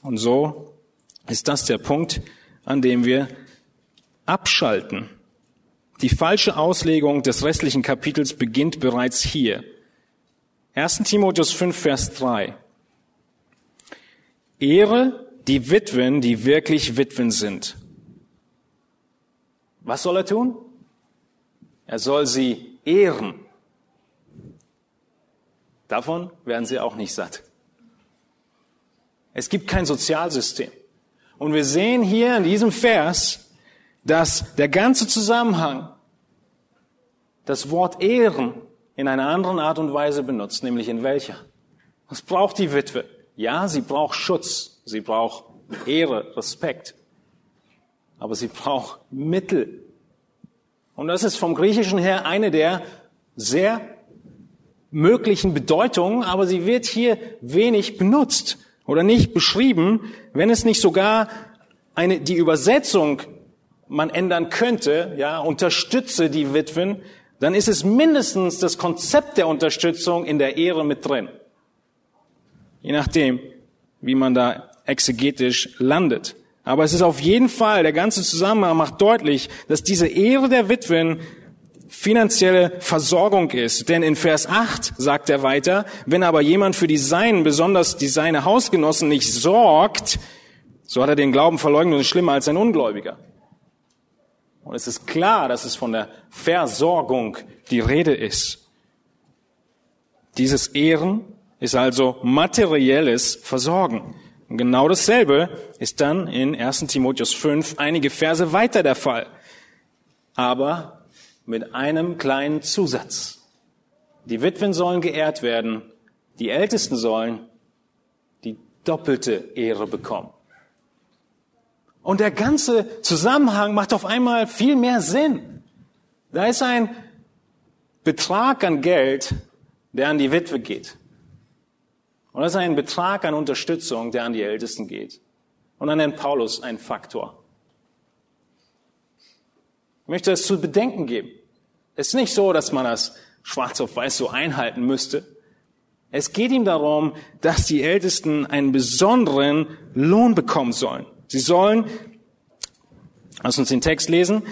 Und so ist das der Punkt, an dem wir abschalten. Die falsche Auslegung des restlichen Kapitels beginnt bereits hier. 1. Timotheus 5, Vers 3. Ehre die Witwen, die wirklich Witwen sind. Was soll er tun? Er soll sie ehren. Davon werden sie auch nicht satt. Es gibt kein Sozialsystem. Und wir sehen hier in diesem Vers, dass der ganze Zusammenhang das Wort ehren in einer anderen Art und Weise benutzt, nämlich in welcher? Was braucht die Witwe? Ja, sie braucht Schutz, sie braucht Ehre, Respekt, aber sie braucht Mittel. Und das ist vom Griechischen her eine der sehr möglichen Bedeutungen, aber sie wird hier wenig benutzt oder nicht beschrieben, wenn es nicht sogar eine, die Übersetzung man ändern könnte, ja, unterstütze die Witwen, dann ist es mindestens das Konzept der Unterstützung in der Ehre mit drin. Je nachdem, wie man da exegetisch landet. Aber es ist auf jeden Fall, der ganze Zusammenhang macht deutlich, dass diese Ehre der Witwen finanzielle Versorgung ist. Denn in Vers 8 sagt er weiter, wenn aber jemand für die Seinen, besonders die seine Hausgenossen nicht sorgt, so hat er den Glauben verleugnet und ist schlimmer als ein Ungläubiger. Und es ist klar, dass es von der Versorgung die Rede ist. Dieses Ehren ist also materielles Versorgen. Und genau dasselbe ist dann in 1 Timotheus 5 einige Verse weiter der Fall. Aber mit einem kleinen Zusatz. Die Witwen sollen geehrt werden, die Ältesten sollen die doppelte Ehre bekommen. Und der ganze Zusammenhang macht auf einmal viel mehr Sinn. Da ist ein Betrag an Geld, der an die Witwe geht. Und das ist ein Betrag an Unterstützung, der an die Ältesten geht. Und dann nennt Paulus einen Faktor. Ich möchte es zu bedenken geben. Es ist nicht so, dass man das schwarz auf weiß so einhalten müsste. Es geht ihm darum, dass die Ältesten einen besonderen Lohn bekommen sollen. Sie sollen, lass uns den Text lesen,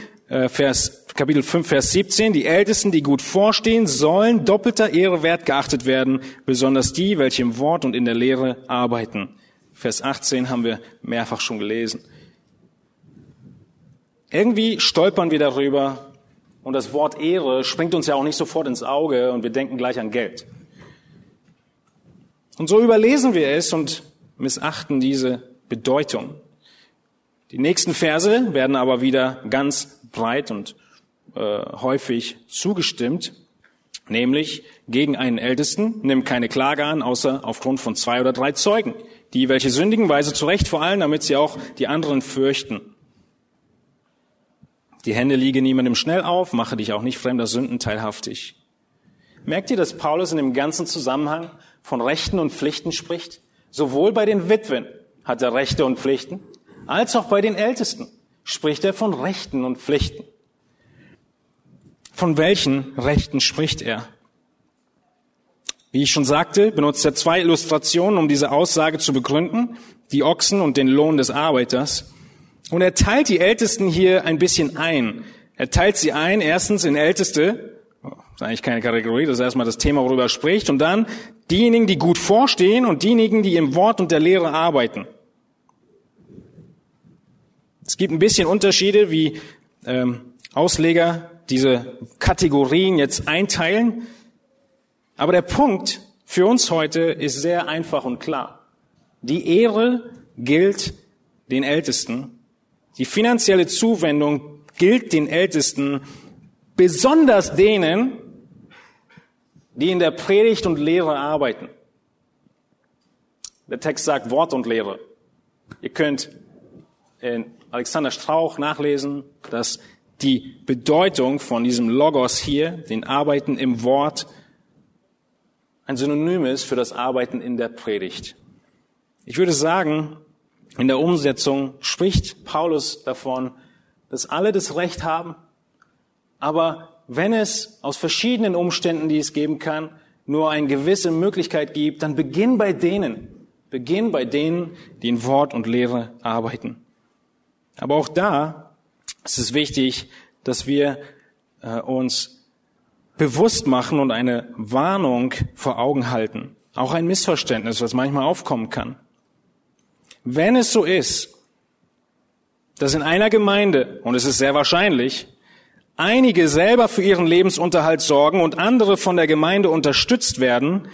Vers, Kapitel 5, Vers 17, die Ältesten, die gut vorstehen, sollen doppelter Ehre wert geachtet werden, besonders die, welche im Wort und in der Lehre arbeiten. Vers 18 haben wir mehrfach schon gelesen. Irgendwie stolpern wir darüber und das Wort Ehre springt uns ja auch nicht sofort ins Auge und wir denken gleich an Geld. Und so überlesen wir es und missachten diese Bedeutung. Die nächsten Verse werden aber wieder ganz breit und äh, häufig zugestimmt, nämlich gegen einen Ältesten nimm keine Klage an, außer aufgrund von zwei oder drei Zeugen, die welche sündigen Weise zurecht vor allem, damit sie auch die anderen fürchten. Die Hände liege niemandem schnell auf, mache dich auch nicht fremder Sünden teilhaftig. Merkt ihr, dass Paulus in dem ganzen Zusammenhang von Rechten und Pflichten spricht? Sowohl bei den Witwen hat er Rechte und Pflichten, als auch bei den Ältesten spricht er von Rechten und Pflichten. Von welchen Rechten spricht er? Wie ich schon sagte, benutzt er zwei Illustrationen, um diese Aussage zu begründen, die Ochsen und den Lohn des Arbeiters. Und er teilt die Ältesten hier ein bisschen ein. Er teilt sie ein, erstens in Älteste, das ist eigentlich keine Kategorie, das ist erstmal das Thema, worüber er spricht, und dann diejenigen, die gut vorstehen und diejenigen, die im Wort und der Lehre arbeiten. Es gibt ein bisschen Unterschiede, wie ähm, Ausleger diese Kategorien jetzt einteilen. Aber der Punkt für uns heute ist sehr einfach und klar. Die Ehre gilt den Ältesten. Die finanzielle Zuwendung gilt den Ältesten, besonders denen, die in der Predigt und Lehre arbeiten. Der Text sagt Wort und Lehre. Ihr könnt in Alexander Strauch nachlesen, dass die Bedeutung von diesem Logos hier, den Arbeiten im Wort, ein Synonym ist für das Arbeiten in der Predigt. Ich würde sagen, in der Umsetzung spricht Paulus davon, dass alle das Recht haben, aber wenn es aus verschiedenen Umständen, die es geben kann, nur eine gewisse Möglichkeit gibt, dann beginn bei denen, beginn bei denen, die in Wort und Lehre arbeiten. Aber auch da ist es wichtig, dass wir äh, uns bewusst machen und eine Warnung vor Augen halten. Auch ein Missverständnis, was manchmal aufkommen kann. Wenn es so ist, dass in einer Gemeinde, und es ist sehr wahrscheinlich, einige selber für ihren Lebensunterhalt sorgen und andere von der Gemeinde unterstützt werden,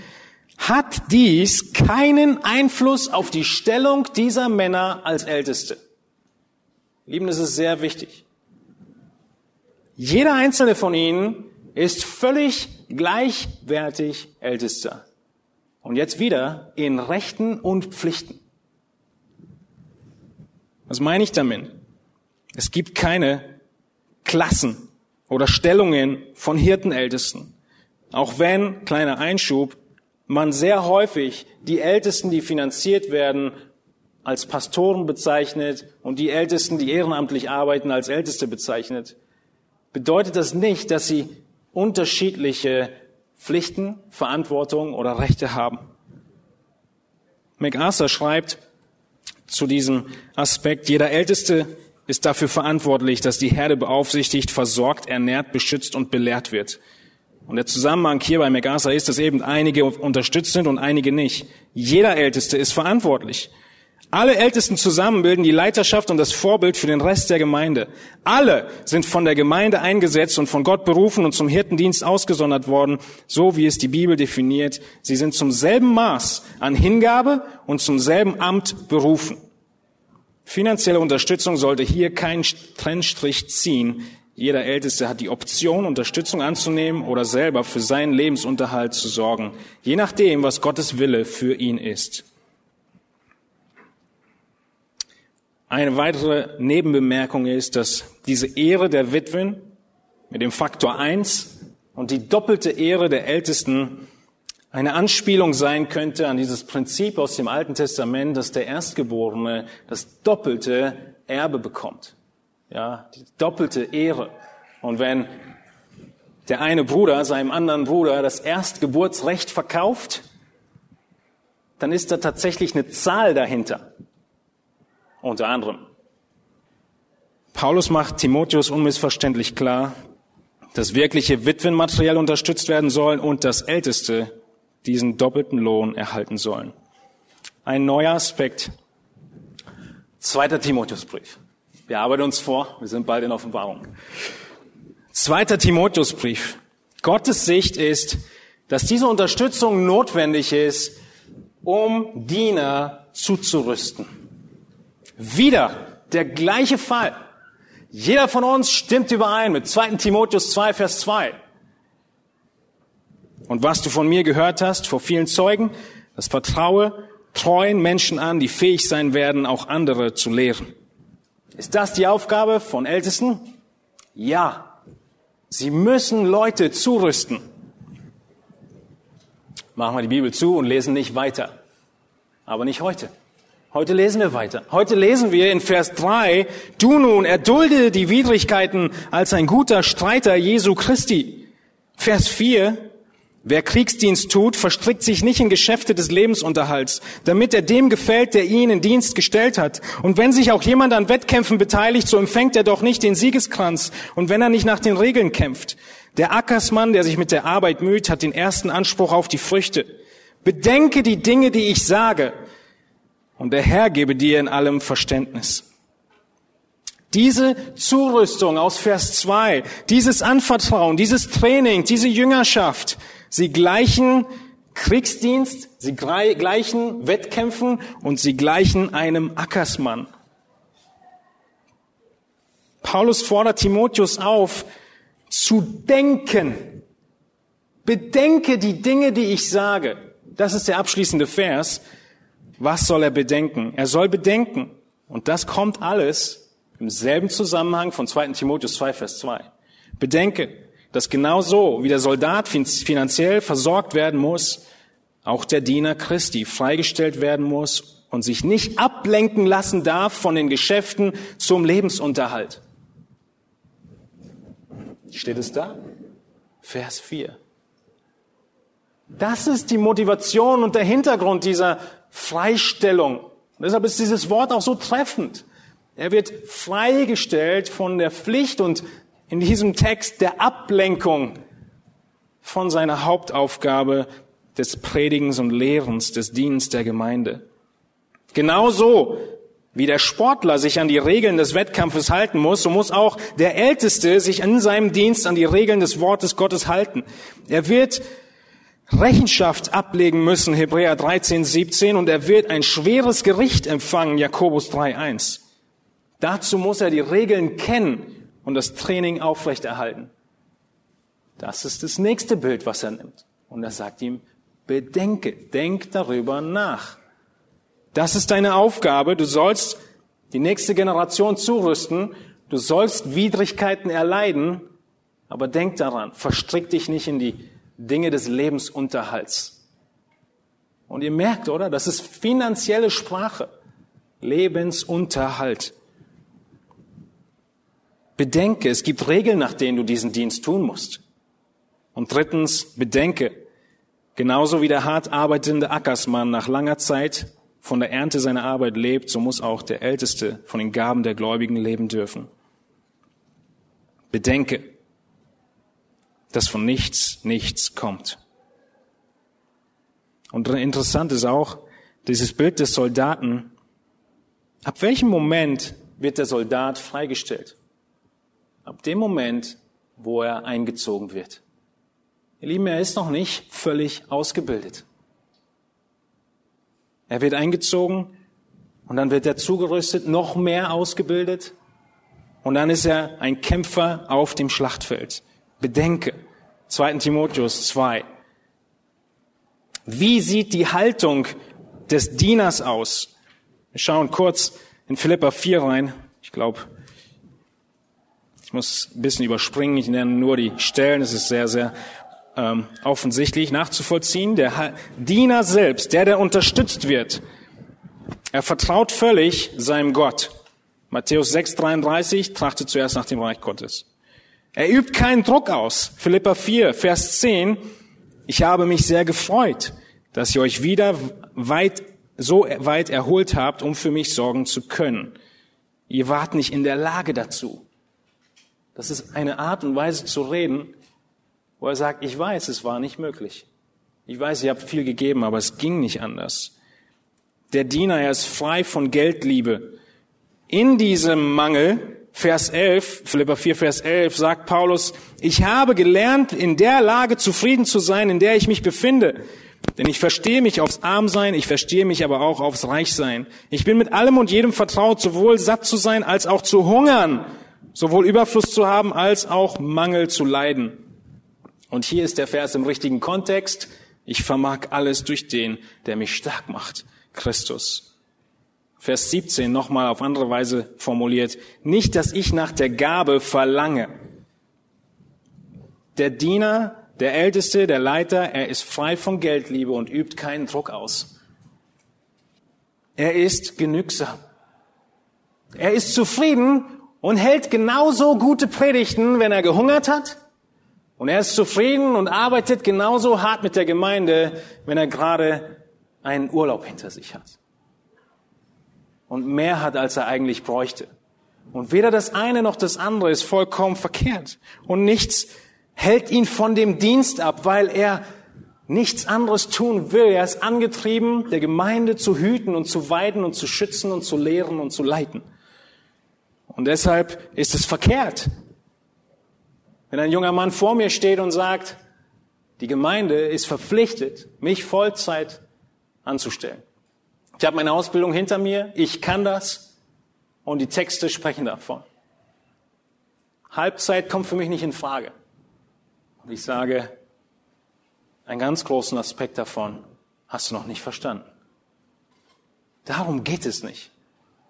hat dies keinen Einfluss auf die Stellung dieser Männer als Älteste. Lieben, das ist sehr wichtig. Jeder einzelne von ihnen ist völlig gleichwertig Ältester. Und jetzt wieder in Rechten und Pflichten. Was meine ich damit? Es gibt keine Klassen oder Stellungen von Hirtenältesten. Auch wenn, kleiner Einschub, man sehr häufig die Ältesten, die finanziert werden, als Pastoren bezeichnet und die Ältesten, die ehrenamtlich arbeiten, als Älteste bezeichnet, bedeutet das nicht, dass sie unterschiedliche Pflichten, Verantwortung oder Rechte haben. MacArthur schreibt zu diesem Aspekt, jeder Älteste ist dafür verantwortlich, dass die Herde beaufsichtigt, versorgt, ernährt, beschützt und belehrt wird. Und der Zusammenhang hier bei MacArthur ist, dass eben einige unterstützt sind und einige nicht. Jeder Älteste ist verantwortlich. Alle Ältesten zusammen bilden die Leiterschaft und das Vorbild für den Rest der Gemeinde. Alle sind von der Gemeinde eingesetzt und von Gott berufen und zum Hirtendienst ausgesondert worden, so wie es die Bibel definiert. Sie sind zum selben Maß an Hingabe und zum selben Amt berufen. Finanzielle Unterstützung sollte hier keinen Trennstrich ziehen. Jeder Älteste hat die Option, Unterstützung anzunehmen oder selber für seinen Lebensunterhalt zu sorgen, je nachdem, was Gottes Wille für ihn ist. Eine weitere Nebenbemerkung ist, dass diese Ehre der Witwen mit dem Faktor eins und die doppelte Ehre der Ältesten eine Anspielung sein könnte an dieses Prinzip aus dem Alten Testament, dass der Erstgeborene das doppelte Erbe bekommt. Ja, die doppelte Ehre. Und wenn der eine Bruder seinem anderen Bruder das Erstgeburtsrecht verkauft, dann ist da tatsächlich eine Zahl dahinter. Unter anderem. Paulus macht Timotheus unmissverständlich klar, dass wirkliche Witwen materiell unterstützt werden sollen und das Älteste diesen doppelten Lohn erhalten sollen. Ein neuer Aspekt. Zweiter Timotheusbrief. Wir arbeiten uns vor, wir sind bald in Offenbarung. Zweiter Timotheusbrief. Gottes Sicht ist, dass diese Unterstützung notwendig ist, um Diener zuzurüsten. Wieder der gleiche Fall. Jeder von uns stimmt überein mit 2. Timotheus 2, Vers 2. Und was du von mir gehört hast vor vielen Zeugen, das vertraue treuen Menschen an, die fähig sein werden, auch andere zu lehren. Ist das die Aufgabe von Ältesten? Ja. Sie müssen Leute zurüsten. Machen wir die Bibel zu und lesen nicht weiter. Aber nicht heute. Heute lesen wir weiter. Heute lesen wir in Vers 3, du nun erdulde die Widrigkeiten als ein guter Streiter Jesu Christi. Vers 4, wer Kriegsdienst tut, verstrickt sich nicht in Geschäfte des Lebensunterhalts, damit er dem gefällt, der ihn in Dienst gestellt hat. Und wenn sich auch jemand an Wettkämpfen beteiligt, so empfängt er doch nicht den Siegeskranz. Und wenn er nicht nach den Regeln kämpft. Der Ackersmann, der sich mit der Arbeit müht, hat den ersten Anspruch auf die Früchte. Bedenke die Dinge, die ich sage und der Herr gebe dir in allem Verständnis. Diese Zurüstung aus Vers 2, dieses Anvertrauen, dieses Training, diese Jüngerschaft, sie gleichen Kriegsdienst, sie gleichen Wettkämpfen und sie gleichen einem Ackersmann. Paulus fordert Timotheus auf, zu denken. Bedenke die Dinge, die ich sage. Das ist der abschließende Vers. Was soll er bedenken? Er soll bedenken. Und das kommt alles im selben Zusammenhang von 2. Timotheus 2, Vers 2. Bedenke, dass genauso wie der Soldat finanziell versorgt werden muss, auch der Diener Christi freigestellt werden muss und sich nicht ablenken lassen darf von den Geschäften zum Lebensunterhalt. Steht es da? Vers 4. Das ist die Motivation und der Hintergrund dieser Freistellung. Und deshalb ist dieses Wort auch so treffend. Er wird freigestellt von der Pflicht und in diesem Text der Ablenkung von seiner Hauptaufgabe des Predigens und Lehrens, des Dienens der Gemeinde. Genauso wie der Sportler sich an die Regeln des Wettkampfes halten muss, so muss auch der Älteste sich in seinem Dienst an die Regeln des Wortes Gottes halten. Er wird Rechenschaft ablegen müssen, Hebräer 13, 17, und er wird ein schweres Gericht empfangen, Jakobus 3, 1. Dazu muss er die Regeln kennen und das Training aufrechterhalten. Das ist das nächste Bild, was er nimmt. Und er sagt ihm, bedenke, denk darüber nach. Das ist deine Aufgabe. Du sollst die nächste Generation zurüsten. Du sollst Widrigkeiten erleiden. Aber denk daran, verstrick dich nicht in die Dinge des Lebensunterhalts. Und ihr merkt, oder? Das ist finanzielle Sprache. Lebensunterhalt. Bedenke, es gibt Regeln, nach denen du diesen Dienst tun musst. Und drittens, bedenke, genauso wie der hart arbeitende Ackersmann nach langer Zeit von der Ernte seiner Arbeit lebt, so muss auch der Älteste von den Gaben der Gläubigen leben dürfen. Bedenke, dass von nichts nichts kommt. Und interessant ist auch dieses Bild des Soldaten. Ab welchem Moment wird der Soldat freigestellt? Ab dem Moment, wo er eingezogen wird. Ihr Lieben, er ist noch nicht völlig ausgebildet. Er wird eingezogen und dann wird er zugerüstet, noch mehr ausgebildet und dann ist er ein Kämpfer auf dem Schlachtfeld. Bedenke, 2. Timotheus 2. Wie sieht die Haltung des Dieners aus? Wir schauen kurz in Philippa 4 rein. Ich glaube, ich muss ein bisschen überspringen. Ich nenne nur die Stellen. Es ist sehr, sehr ähm, offensichtlich nachzuvollziehen. Der Diener selbst, der, der unterstützt wird, er vertraut völlig seinem Gott. Matthäus 6, 33 trachtet zuerst nach dem Reich Gottes. Er übt keinen Druck aus. Philippa 4, Vers 10. Ich habe mich sehr gefreut, dass ihr euch wieder weit, so weit erholt habt, um für mich sorgen zu können. Ihr wart nicht in der Lage dazu. Das ist eine Art und Weise zu reden, wo er sagt, ich weiß, es war nicht möglich. Ich weiß, ihr habt viel gegeben, aber es ging nicht anders. Der Diener, er ist frei von Geldliebe. In diesem Mangel, Vers 11, Philippa 4, Vers 11, sagt Paulus, ich habe gelernt, in der Lage zufrieden zu sein, in der ich mich befinde. Denn ich verstehe mich aufs Armsein, ich verstehe mich aber auch aufs Reichsein. Ich bin mit allem und jedem vertraut, sowohl satt zu sein als auch zu hungern, sowohl Überfluss zu haben als auch Mangel zu leiden. Und hier ist der Vers im richtigen Kontext. Ich vermag alles durch den, der mich stark macht, Christus. Vers 17 nochmal auf andere Weise formuliert. Nicht, dass ich nach der Gabe verlange. Der Diener, der Älteste, der Leiter, er ist frei von Geldliebe und übt keinen Druck aus. Er ist genügsam. Er ist zufrieden und hält genauso gute Predigten, wenn er gehungert hat. Und er ist zufrieden und arbeitet genauso hart mit der Gemeinde, wenn er gerade einen Urlaub hinter sich hat und mehr hat, als er eigentlich bräuchte. Und weder das eine noch das andere ist vollkommen verkehrt. Und nichts hält ihn von dem Dienst ab, weil er nichts anderes tun will. Er ist angetrieben, der Gemeinde zu hüten und zu weiden und zu schützen und zu lehren und zu leiten. Und deshalb ist es verkehrt, wenn ein junger Mann vor mir steht und sagt, die Gemeinde ist verpflichtet, mich Vollzeit anzustellen. Ich habe meine Ausbildung hinter mir, ich kann das und die Texte sprechen davon. Halbzeit kommt für mich nicht in Frage. Und ich sage, einen ganz großen Aspekt davon hast du noch nicht verstanden. Darum geht es nicht.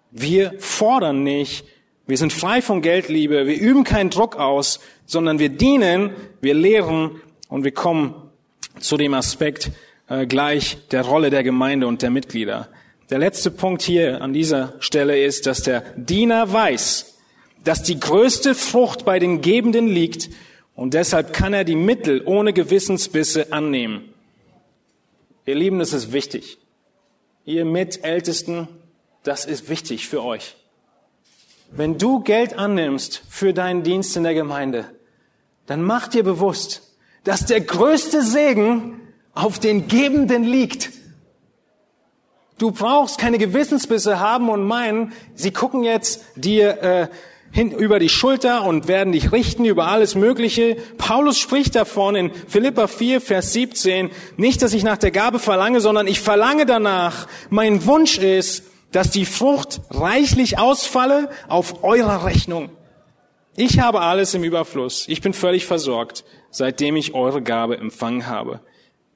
Wir fordern nicht, wir sind frei von Geldliebe, wir üben keinen Druck aus, sondern wir dienen, wir lehren und wir kommen zu dem Aspekt äh, gleich der Rolle der Gemeinde und der Mitglieder. Der letzte Punkt hier an dieser Stelle ist, dass der Diener weiß, dass die größte Frucht bei den Gebenden liegt und deshalb kann er die Mittel ohne Gewissensbisse annehmen. Ihr Lieben, das ist wichtig. Ihr Mitältesten, das ist wichtig für euch. Wenn du Geld annimmst für deinen Dienst in der Gemeinde, dann mach dir bewusst, dass der größte Segen auf den Gebenden liegt. Du brauchst keine Gewissensbisse haben und meinen, sie gucken jetzt dir äh, hin über die Schulter und werden dich richten über alles Mögliche. Paulus spricht davon in Philippa 4, Vers 17, nicht, dass ich nach der Gabe verlange, sondern ich verlange danach. Mein Wunsch ist, dass die Frucht reichlich ausfalle auf eurer Rechnung. Ich habe alles im Überfluss. Ich bin völlig versorgt, seitdem ich eure Gabe empfangen habe.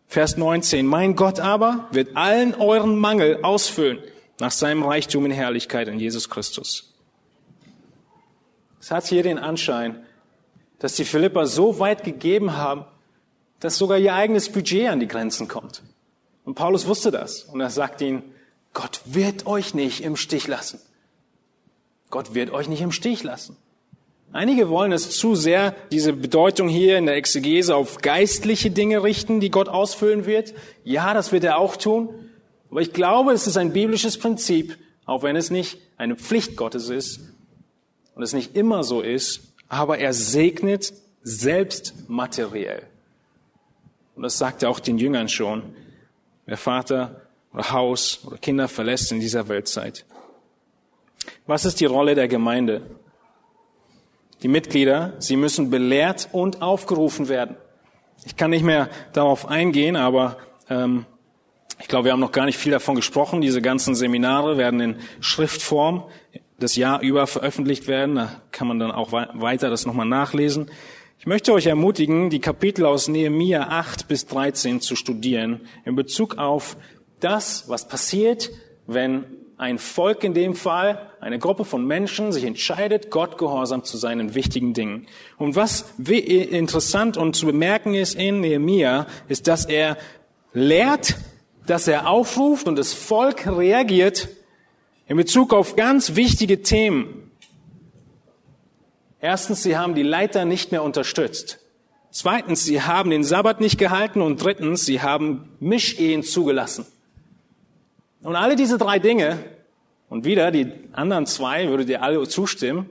Vers 19. Mein Gott aber wird allen euren Mangel ausfüllen nach seinem Reichtum in Herrlichkeit in Jesus Christus. Es hat hier den Anschein, dass die Philipper so weit gegeben haben, dass sogar ihr eigenes Budget an die Grenzen kommt. Und Paulus wusste das. Und er sagt ihnen, Gott wird euch nicht im Stich lassen. Gott wird euch nicht im Stich lassen. Einige wollen es zu sehr, diese Bedeutung hier in der Exegese auf geistliche Dinge richten, die Gott ausfüllen wird. Ja, das wird er auch tun. Aber ich glaube, es ist ein biblisches Prinzip, auch wenn es nicht eine Pflicht Gottes ist und es nicht immer so ist, aber er segnet selbst materiell. Und das sagt er auch den Jüngern schon. Wer Vater oder Haus oder Kinder verlässt in dieser Weltzeit. Was ist die Rolle der Gemeinde? Die Mitglieder, sie müssen belehrt und aufgerufen werden. Ich kann nicht mehr darauf eingehen, aber ähm, ich glaube, wir haben noch gar nicht viel davon gesprochen. Diese ganzen Seminare werden in Schriftform das Jahr über veröffentlicht werden. Da kann man dann auch weiter das nochmal nachlesen. Ich möchte euch ermutigen, die Kapitel aus Nehemia 8 bis 13 zu studieren in Bezug auf das, was passiert, wenn ein Volk in dem Fall, eine Gruppe von Menschen sich entscheidet, Gott gehorsam zu sein in wichtigen Dingen. Und was interessant und zu bemerken ist in Nehemia, ist, dass er lehrt, dass er aufruft und das Volk reagiert in Bezug auf ganz wichtige Themen. Erstens, sie haben die Leiter nicht mehr unterstützt. Zweitens, sie haben den Sabbat nicht gehalten. Und drittens, sie haben Mischehen zugelassen. Und alle diese drei Dinge, und wieder die anderen zwei, würdet ihr alle zustimmen,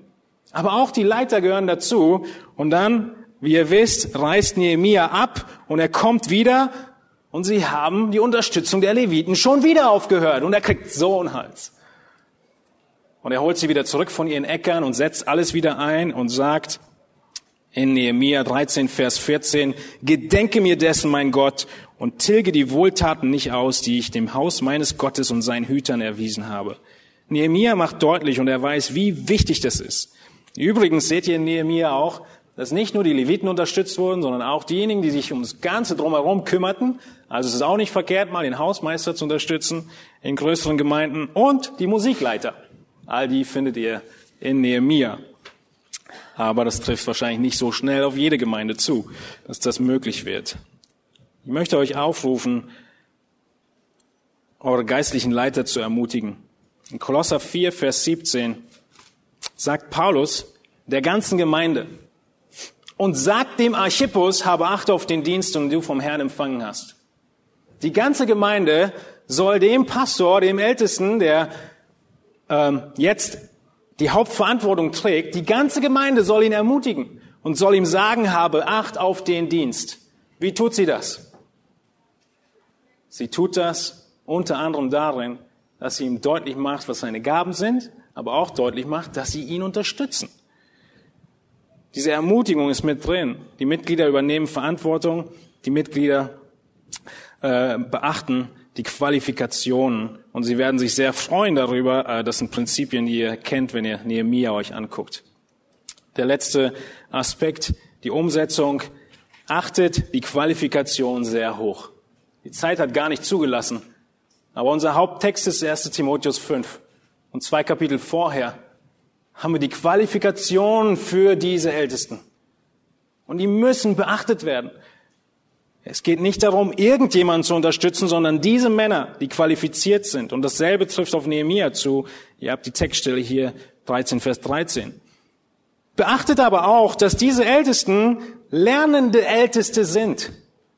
aber auch die Leiter gehören dazu. Und dann, wie ihr wisst, reist Nehemia ab und er kommt wieder und sie haben die Unterstützung der Leviten schon wieder aufgehört und er kriegt so einen Hals. Und er holt sie wieder zurück von ihren Äckern und setzt alles wieder ein und sagt in Nehemia 13, Vers 14, Gedenke mir dessen, mein Gott, und tilge die Wohltaten nicht aus, die ich dem Haus meines Gottes und seinen Hütern erwiesen habe. Nehemia macht deutlich und er weiß, wie wichtig das ist. Übrigens seht ihr in Nehemia auch, dass nicht nur die Leviten unterstützt wurden, sondern auch diejenigen, die sich ums Ganze drumherum kümmerten. Also es ist auch nicht verkehrt, mal den Hausmeister zu unterstützen in größeren Gemeinden und die Musikleiter. All die findet ihr in Nehemia. Aber das trifft wahrscheinlich nicht so schnell auf jede Gemeinde zu, dass das möglich wird. Ich möchte euch aufrufen, eure geistlichen Leiter zu ermutigen. In Kolosser 4, Vers 17 sagt Paulus der ganzen Gemeinde und sagt dem Archippus, habe Acht auf den Dienst, den du vom Herrn empfangen hast. Die ganze Gemeinde soll dem Pastor, dem Ältesten, der ähm, jetzt die Hauptverantwortung trägt, die ganze Gemeinde soll ihn ermutigen und soll ihm sagen, habe Acht auf den Dienst. Wie tut sie das? Sie tut das unter anderem darin, dass sie ihm deutlich macht, was seine Gaben sind, aber auch deutlich macht, dass sie ihn unterstützen. Diese Ermutigung ist mit drin. Die Mitglieder übernehmen Verantwortung, die Mitglieder äh, beachten die Qualifikationen und sie werden sich sehr freuen darüber. Äh, das sind Prinzipien, die ihr kennt, wenn ihr Nehemiah euch anguckt. Der letzte Aspekt, die Umsetzung, achtet die Qualifikation sehr hoch. Die Zeit hat gar nicht zugelassen. Aber unser Haupttext ist 1 Timotheus 5. Und zwei Kapitel vorher haben wir die Qualifikation für diese Ältesten. Und die müssen beachtet werden. Es geht nicht darum, irgendjemanden zu unterstützen, sondern diese Männer, die qualifiziert sind. Und dasselbe trifft auf Nehemia zu. Ihr habt die Textstelle hier 13, Vers 13. Beachtet aber auch, dass diese Ältesten lernende Älteste sind.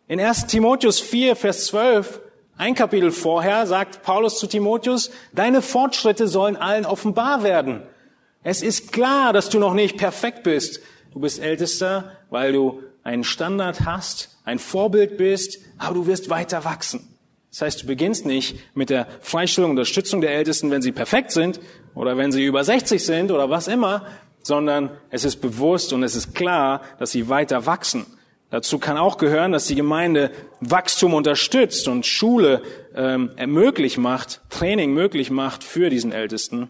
In 1 Timotheus 4, Vers 12, ein Kapitel vorher, sagt Paulus zu Timotheus, deine Fortschritte sollen allen offenbar werden. Es ist klar, dass du noch nicht perfekt bist. Du bist Ältester, weil du einen Standard hast, ein Vorbild bist, aber du wirst weiter wachsen. Das heißt, du beginnst nicht mit der Freistellung und Unterstützung der Ältesten, wenn sie perfekt sind oder wenn sie über 60 sind oder was immer, sondern es ist bewusst und es ist klar, dass sie weiter wachsen. Dazu kann auch gehören, dass die Gemeinde Wachstum unterstützt und Schule ähm, möglich macht, Training möglich macht für diesen Ältesten.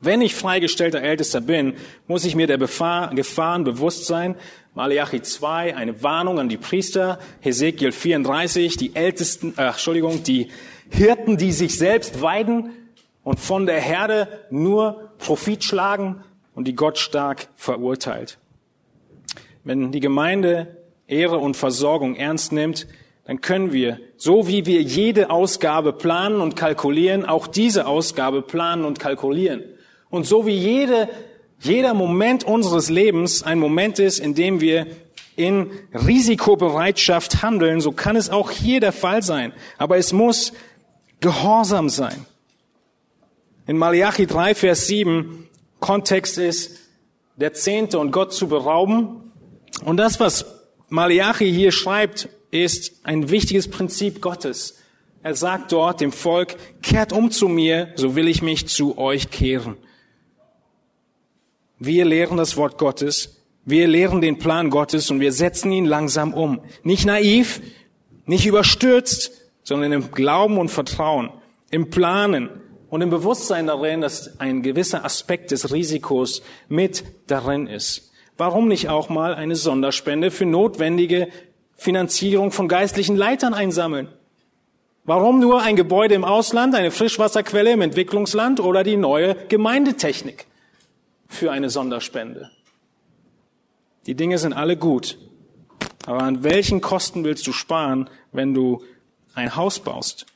Wenn ich freigestellter Ältester bin, muss ich mir der Befahr, Gefahren bewusst sein, Malachi 2, eine Warnung an die Priester, Hesekiel 34, die Ältesten, äh, Entschuldigung, die Hirten, die sich selbst weiden und von der Herde nur Profit schlagen und die Gott stark verurteilt. Wenn die Gemeinde Ehre und Versorgung ernst nimmt, dann können wir, so wie wir jede Ausgabe planen und kalkulieren, auch diese Ausgabe planen und kalkulieren. Und so wie jede jeder Moment unseres Lebens ein Moment ist, in dem wir in Risikobereitschaft handeln, so kann es auch hier der Fall sein. Aber es muss gehorsam sein. In Malachi 3, Vers 7, Kontext ist, der Zehnte und Gott zu berauben. Und das, was Malachi hier schreibt, ist ein wichtiges Prinzip Gottes. Er sagt dort dem Volk, kehrt um zu mir, so will ich mich zu euch kehren. Wir lehren das Wort Gottes, wir lehren den Plan Gottes und wir setzen ihn langsam um. Nicht naiv, nicht überstürzt, sondern im Glauben und Vertrauen, im Planen und im Bewusstsein darin, dass ein gewisser Aspekt des Risikos mit darin ist. Warum nicht auch mal eine Sonderspende für notwendige Finanzierung von geistlichen Leitern einsammeln? Warum nur ein Gebäude im Ausland, eine Frischwasserquelle im Entwicklungsland oder die neue Gemeindetechnik? Für eine Sonderspende. Die Dinge sind alle gut. Aber an welchen Kosten willst du sparen, wenn du ein Haus baust?